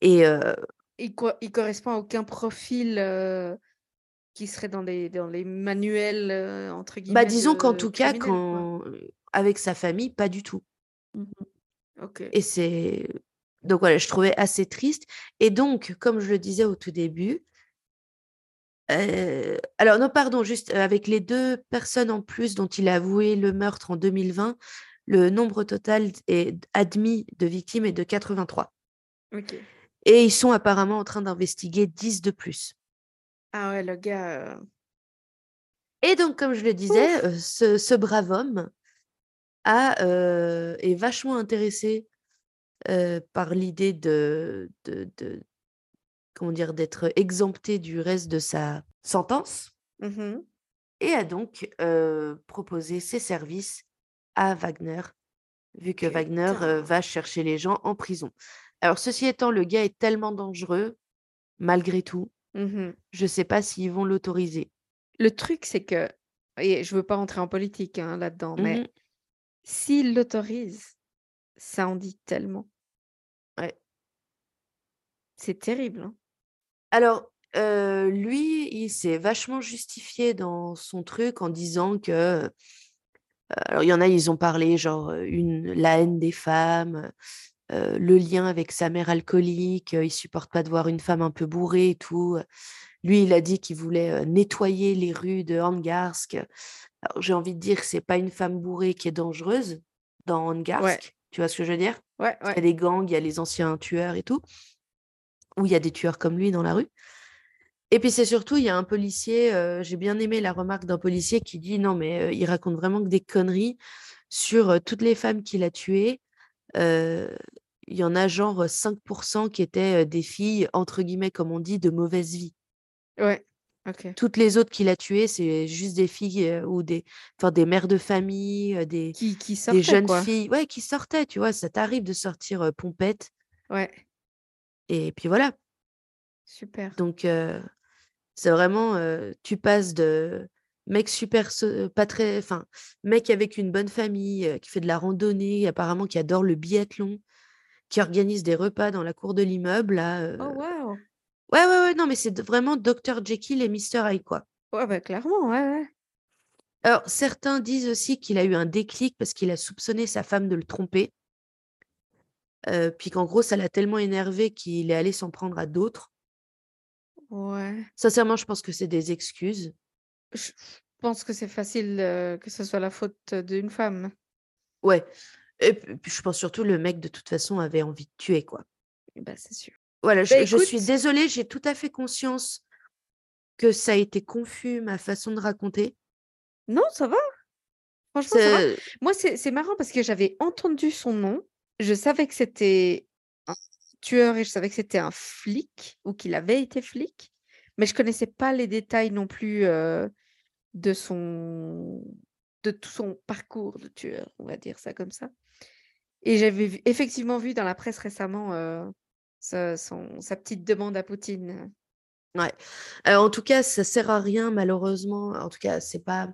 Et euh, Il, co- il correspond à aucun profil euh, qui serait dans les, dans les manuels, euh, entre guillemets, bah, disons qu'en tout cas, quoi. quand, avec sa famille, pas du tout. Ok. Et c'est. Donc voilà, je trouvais assez triste. Et donc, comme je le disais au tout début, euh, alors non, pardon, juste avec les deux personnes en plus dont il a avoué le meurtre en 2020, le nombre total est admis de victimes est de 83. Ok. Et ils sont apparemment en train d'investiguer 10 de plus. Ah ouais, le gars. euh, Et donc, comme je le disais, euh, ce, ce brave homme a, euh, est vachement intéressé par l'idée de, de, de- comment dire, d'être exempté du reste de sa sentence mhm. et a donc proposé ses services à Wagner, vu que Wagner euh, va chercher les gens en prison. Alors, ceci étant, le gars est tellement dangereux, malgré tout, Mhm. je ne sais pas s'ils vont l'autoriser. Le truc, c'est que, et je veux pas rentrer en politique hein, là-dedans, mais Mhm. s'il l'autorise, ça en dit tellement. Ouais. C'est terrible. hein. Alors, euh, lui, il s'est vachement justifié dans son truc en disant que, alors il y en a, ils ont parlé genre une, la haine des femmes, euh, le lien avec sa mère alcoolique, euh, il supporte pas de voir une femme un peu bourrée et tout. Lui, il a dit qu'il voulait euh, nettoyer les rues de Angarsk. J'ai envie de dire que c'est pas une femme bourrée qui est dangereuse dans Angarsk. Tu vois ce que je veux dire? Ouais, Il y a des gangs, il y a les anciens tueurs et tout, ou il y a des tueurs comme lui dans la rue. Et puis c'est surtout, il y a un policier, euh, j'ai bien aimé la remarque d'un policier qui dit non, mais euh, il raconte vraiment que des conneries sur euh, toutes les femmes qu'il a tuées. Il y en a genre 5% qui étaient des filles, entre guillemets, comme on dit, de mauvaise vie. Ouais. Toutes les autres qu'il a tuées, c'est juste des filles euh, ou des, enfin, des mères de famille, des, Qui, qui des jeunes quoi. filles, ouais, qui sortaient, tu vois, ça t'arrive de sortir euh, pompette. Ouais. Et puis voilà. Super. Donc, euh, c'est vraiment, tu passes de mec super, pas très, enfin, mec avec une bonne famille, qui fait de la randonnée, apparemment qui adore le biathlon, qui organise des repas dans la cour de l'immeuble, là. Oh, euh, wow. Ouais, ouais, ouais, non, mais c'est vraiment Dr. Jekyll et Mr. Hyde, quoi. Ouais, bah, clairement, ouais, ouais. Alors, certains disent aussi qu'il a eu un déclic parce qu'il a soupçonné sa femme de le tromper, euh, puis qu'en gros, ça l'a tellement énervé qu'il est allé s'en prendre à d'autres. Ouais. Sincèrement, je pense que c'est des excuses. Je pense que c'est facile euh, que ce soit la faute d'une femme. Ouais. Et puis, je pense surtout le mec, de toute façon, avait envie de tuer, quoi. Bah, c'est sûr. Voilà, je, Bah, je suis désolée, j'ai tout à fait conscience que ça a été confus, ma façon de raconter. Non, ça va. Franchement, ça va. Moi, c'est c'est marrant parce que j'avais entendu son nom. Je savais que c'était un tueur et je savais que c'était un flic ou qu'il avait été flic, mais je connaissais pas les détails non plus euh, de son de tout son parcours de tueur, on va dire ça comme ça. Et j'avais effectivement vu dans la presse récemment euh, sa, son- sa petite demande à Poutine. Ouais. Euh, en tout cas, ça sert à rien, malheureusement. En tout cas, c'est pas,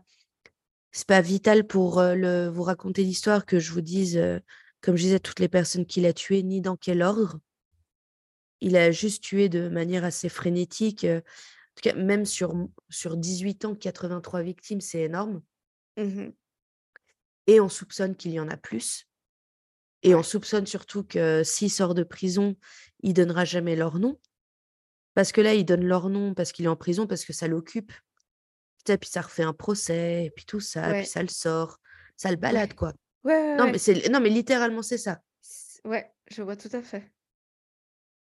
c'est pas vital pour euh, le, vous raconter l'histoire que je vous dise, euh, comme je disais, toutes les personnes qu'il a tuées, ni dans quel ordre. Il a juste tué de manière assez frénétique. euh, en tout cas, même sur, sur 18 ans, 83 victimes, c'est énorme. Mhm. Et on soupçonne qu'il y en a plus. Et on soupçonne surtout que s'il sort de prison, il donnera jamais leur nom. Parce que là, il donne leur nom parce qu'il est en prison, parce que ça l'occupe. Puis ça refait un procès, et puis tout ça, puis Ouais. ça le sort, ça le balade, quoi. Ouais, ouais, Non, mais c'est non, mais littéralement, c'est ça. Ouais, je vois tout à fait.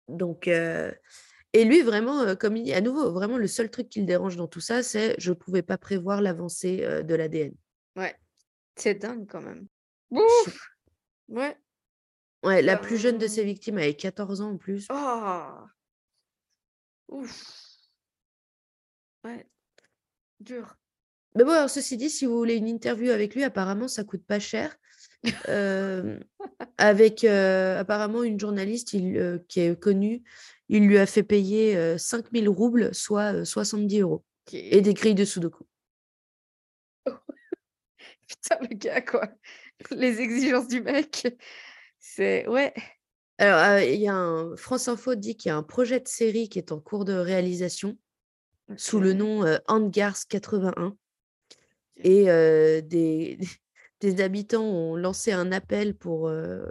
Donc, et lui vraiment, comme il dit à nouveau, vraiment le seul truc qui le dérange dans tout ça, c'est: «Je pouvais pas prévoir l'avancée, de l'ADN». Ouais, c'est dingue quand même. Ouf! Ouais. Ouais, la plus jeune de ses victimes avait 14 ans en plus. Oh! Ouf! Ouais, dur. Mais bon, alors ceci dit, si vous voulez une interview avec lui, apparemment ça coûte pas cher. Avec, apparemment une journaliste, il, qui est connue, il lui a fait payer, heu, 5 000 roubles, soit, heu, 70 € et OK. des grilles de sudoku. Putain, le gars, quoi. Les exigences du mec, c'est ouais. Alors, heu, il y a un France Info dit qu'il y a un projet de série qui est en cours de réalisation sous le nom, heu, Angars 81 OK. et heu, des des habitants ont lancé un appel pour, heu,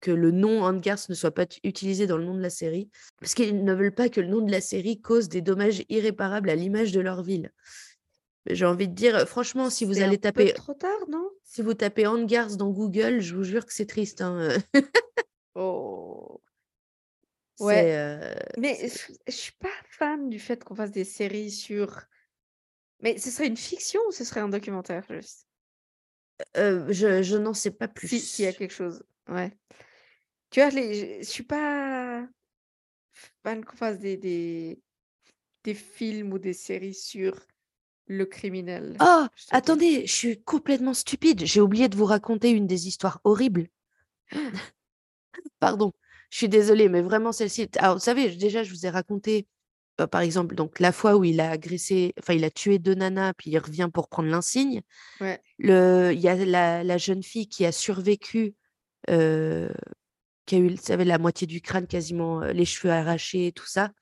que le nom Angars ne soit pas utilisé dans le nom de la série, parce qu'ils ne veulent pas que le nom de la série cause des dommages irréparables à l'image de leur ville. J'ai envie de dire, franchement, si vous allez un peu taper trop tard, non? si vous tapez Angars dans Google, je vous jure que c'est triste, hein. Oh! Ouais, heu, mais je je suis pas fan du fait qu'on fasse des séries sur mais ce serait une fiction ou ce serait un documentaire juste? Heu, je je n'en sais pas Si s'il y a plus. quelque chose, ouais. Tu vois, les je je suis pas fan qu'on fasse des des des films ou des séries sur le criminel, Oh! je. Attendez, je suis complètement stupide, j'ai oublié de vous raconter une des histoires horribles. Pardon, je suis désolée, mais vraiment celle-ci alors vous savez, déjà je vous ai raconté, bah, par exemple, donc la fois où il a agressé enfin il a tué 2 nanas, puis il revient pour prendre l'insigne. Ouais. Le il y a la la jeune fille qui a survécu, heu, qui a eu, vous savez, la moitié du crâne quasiment, heu, les cheveux arrachés tout ça.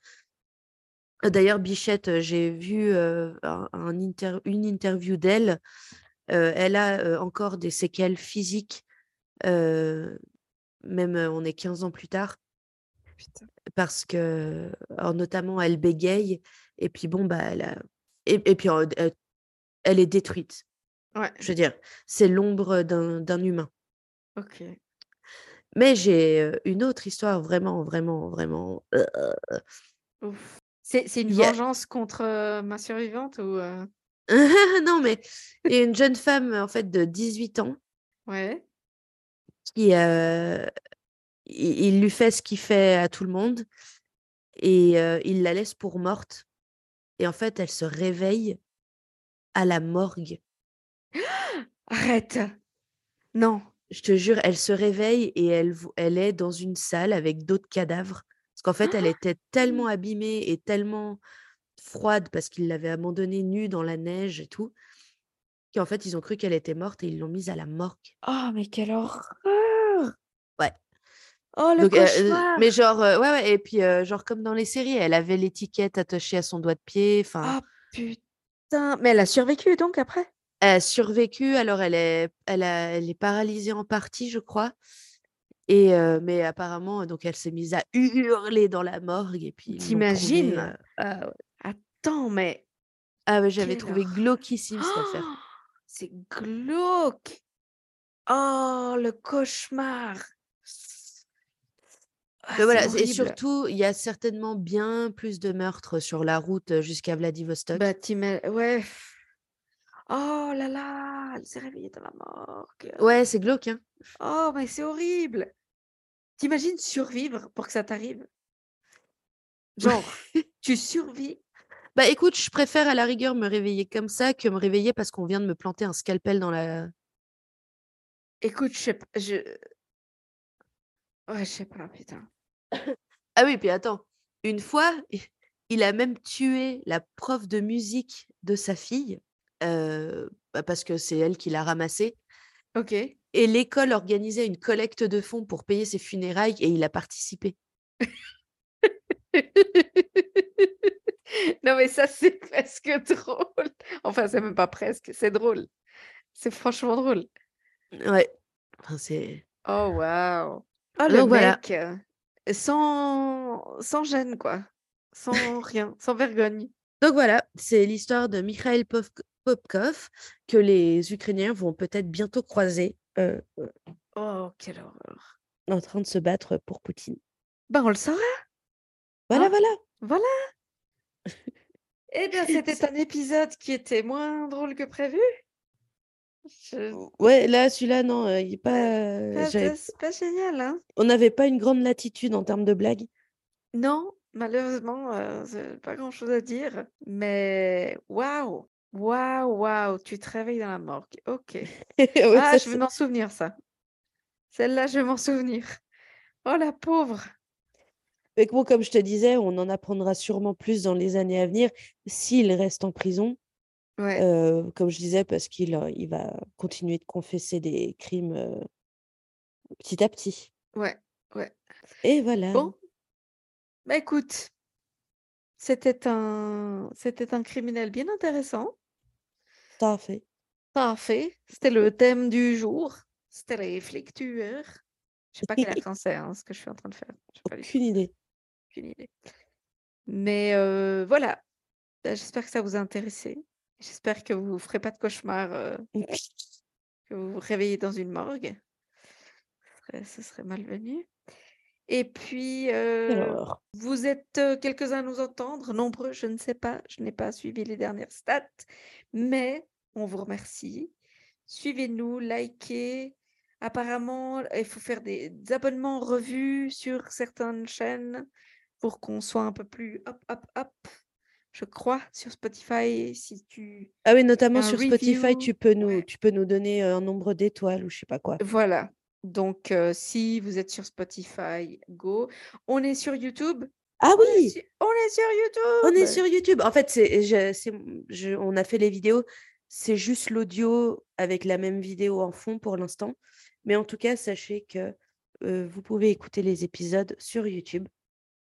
D'ailleurs Bichette, heu, j'ai vu, un inter une interview d'elle, heu, elle a, encore des séquelles physiques, même, on est 15 ans plus tard. Putain. Parce que alors notamment elle bégaye et puis bon, bah, elle a et et puis en d heu, elle est détruite. Ouais. Je veux dire, c'est l'ombre d'un humain. OK. Mais j'ai, une autre histoire vraiment, vraiment, vraiment Ouf. C'est une a vengeance contre, heu, ma survivante ou heu? non, mais il y a une jeune femme, en fait, de 18 ans Ouais. qui, heu, il il lui fait ce qu'il fait à tout le monde et il la laisse pour morte et en fait, elle se réveille à la morgue. Arrête! Non. Je te jure, elle se réveille et elle est dans une salle avec d'autres cadavres. Parce qu'en fait, elle était tellement abîmée et tellement froide parce qu'ils l'avaient abandonnée nue dans la neige et tout, qu'en fait, ils ont cru qu'elle était morte et ils l'ont mise à la morgue. Oh, mais quelle horreur! Ouais. Oh, le Donc, heu, cauchemar! mais genre, heu, ouais, ouais et puis, genre comme dans les séries, elle avait l'étiquette attachée à son doigt de pied, enfin Oh putain! Mais elle a survécu donc après? Elle a survécu, alors elle est elle a elle est paralysée en partie, je crois et mais apparemment, donc elle s'est mise à hurler dans la morgue et puis ils Tu l'ont trouvée, imagines? heu ah. Attends, mais Ah ouais, j'avais trouvé glauquissime cette affaire. C'est glauque! Oh, le cauchemar! Ah, Mais voilà et surtout, il y a certainement bien plus de meurtres sur la route, jusqu'à Vladivostok. Bah, ouais. Oh là là! Elle s'est réveillée dans la morgue. Ouais, c'est glauque, hein? Oh, mais c'est horrible! Tu imagines survivre pour que ça t'arrive? Genre, tu survis? Bah, écoute, je préfère à la rigueur me réveiller comme ça que me réveiller parce qu'on vient de me planter un scalpel dans la Écoute, je sais p je ouais, je sais pas, putain. Ah oui, puis attends, une fois, il a même tué la prof de musique de sa fille, heu, bah, parce que c'est elle qui l'a ramassé OK. Et l'école organisait une collecte de fonds pour payer ses funérailles et il a participé. Non, mais ça, c'est presque drôle. Enfin, c'est même pas presque, c'est drôle. C'est franchement drôle. Ouais, enfin c'est Oh waouh! Oh le Donc voilà. mec, euh, sans sans gêne quoi, sans rien, sans vergogne. Donc voilà, c'est l'histoire de Mikhail Popkov que les Ukrainiens vont peut-être bientôt croiser euh, euh, Oh quelle horreur. en train de se battre pour Poutine. Ben on le saura, Voilà, hein? voilà. Voilà. Eh bien c'était un épisode qui était moins drôle que prévu. Je Ouais, là, celui-là, non, euh, il est pas. pas j'avais- pas c'est pas génial, hein? On n'avait pas une grande latitude en termes de blagues. Non, malheureusement, c'est pas grand-chose à dire, mais waouh! Waouh, waouh, tu te réveilles dans la morgue. OK. Ouais, Ah, je vais m'en souvenir ça. Celle-là, je vais m'en souvenir. Oh la pauvre! Mais bon, comme je te disais, on en apprendra sûrement plus dans les années à venir s'il reste en prison. Ouais. euh, comme je disais, parce qu'il il va continuer de confesser des crimes euh, petit à petit. Ouais, ouais. Et voilà. Bon, bah écoute, c'était un c'était un criminel bien intéressant. Parfait. Parfait. C'était le thème du jour. C'était les flics tueurs. Je sais pas quel accent c'est, hein, ce que je suis en train de faire. Pas tout. Aucune idée. Aucune idée. Mais euh, voilà. Bah, J'espère que ça vous a intéressé. J'espère que vous ne ferez pas de cauchemar, euh, que vous vous réveillez dans une morgue. Ce serait, ce serait malvenu. Et puis, euh, vous êtes euh, quelques-uns à nous entendre, nombreux, je ne sais pas, je n'ai pas suivi les dernières stats, mais on vous remercie. Suivez-nous, likez. Apparemment, il faut faire des, des abonnements revus sur certaines chaînes pour qu'on soit un peu plus hop, hop, hop. Je crois sur Spotify, si tu... Ah oui, notamment sur Spotify, tu peux nous, ouais. tu peux nous donner euh, un nombre d'étoiles ou je sais pas quoi. Voilà. Donc, euh, si vous êtes sur Spotify, go. On est sur YouTube? Ah On est oui, on est sur YouTube. on est sur YouTube. En fait, c'est, je- c'est, je- on a fait les vidéos. C'est juste l'audio avec la même vidéo en fond pour l'instant. Mais en tout cas, sachez que euh, vous pouvez écouter les épisodes sur YouTube.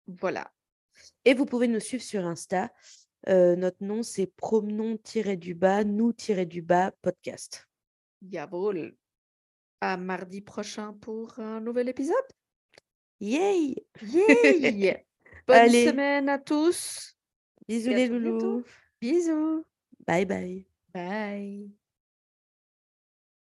Voilà. Et vous pouvez nous suivre sur Insta. Euh, notre nom, c'est promenon-du-bas, nous-du-bas podcast. Jawohl. À mardi prochain pour un nouvel épisode. Yay! Yay! Bonne Allez. semaine à tous. Bisous à les loulous. Bisous. Bye bye. Bye.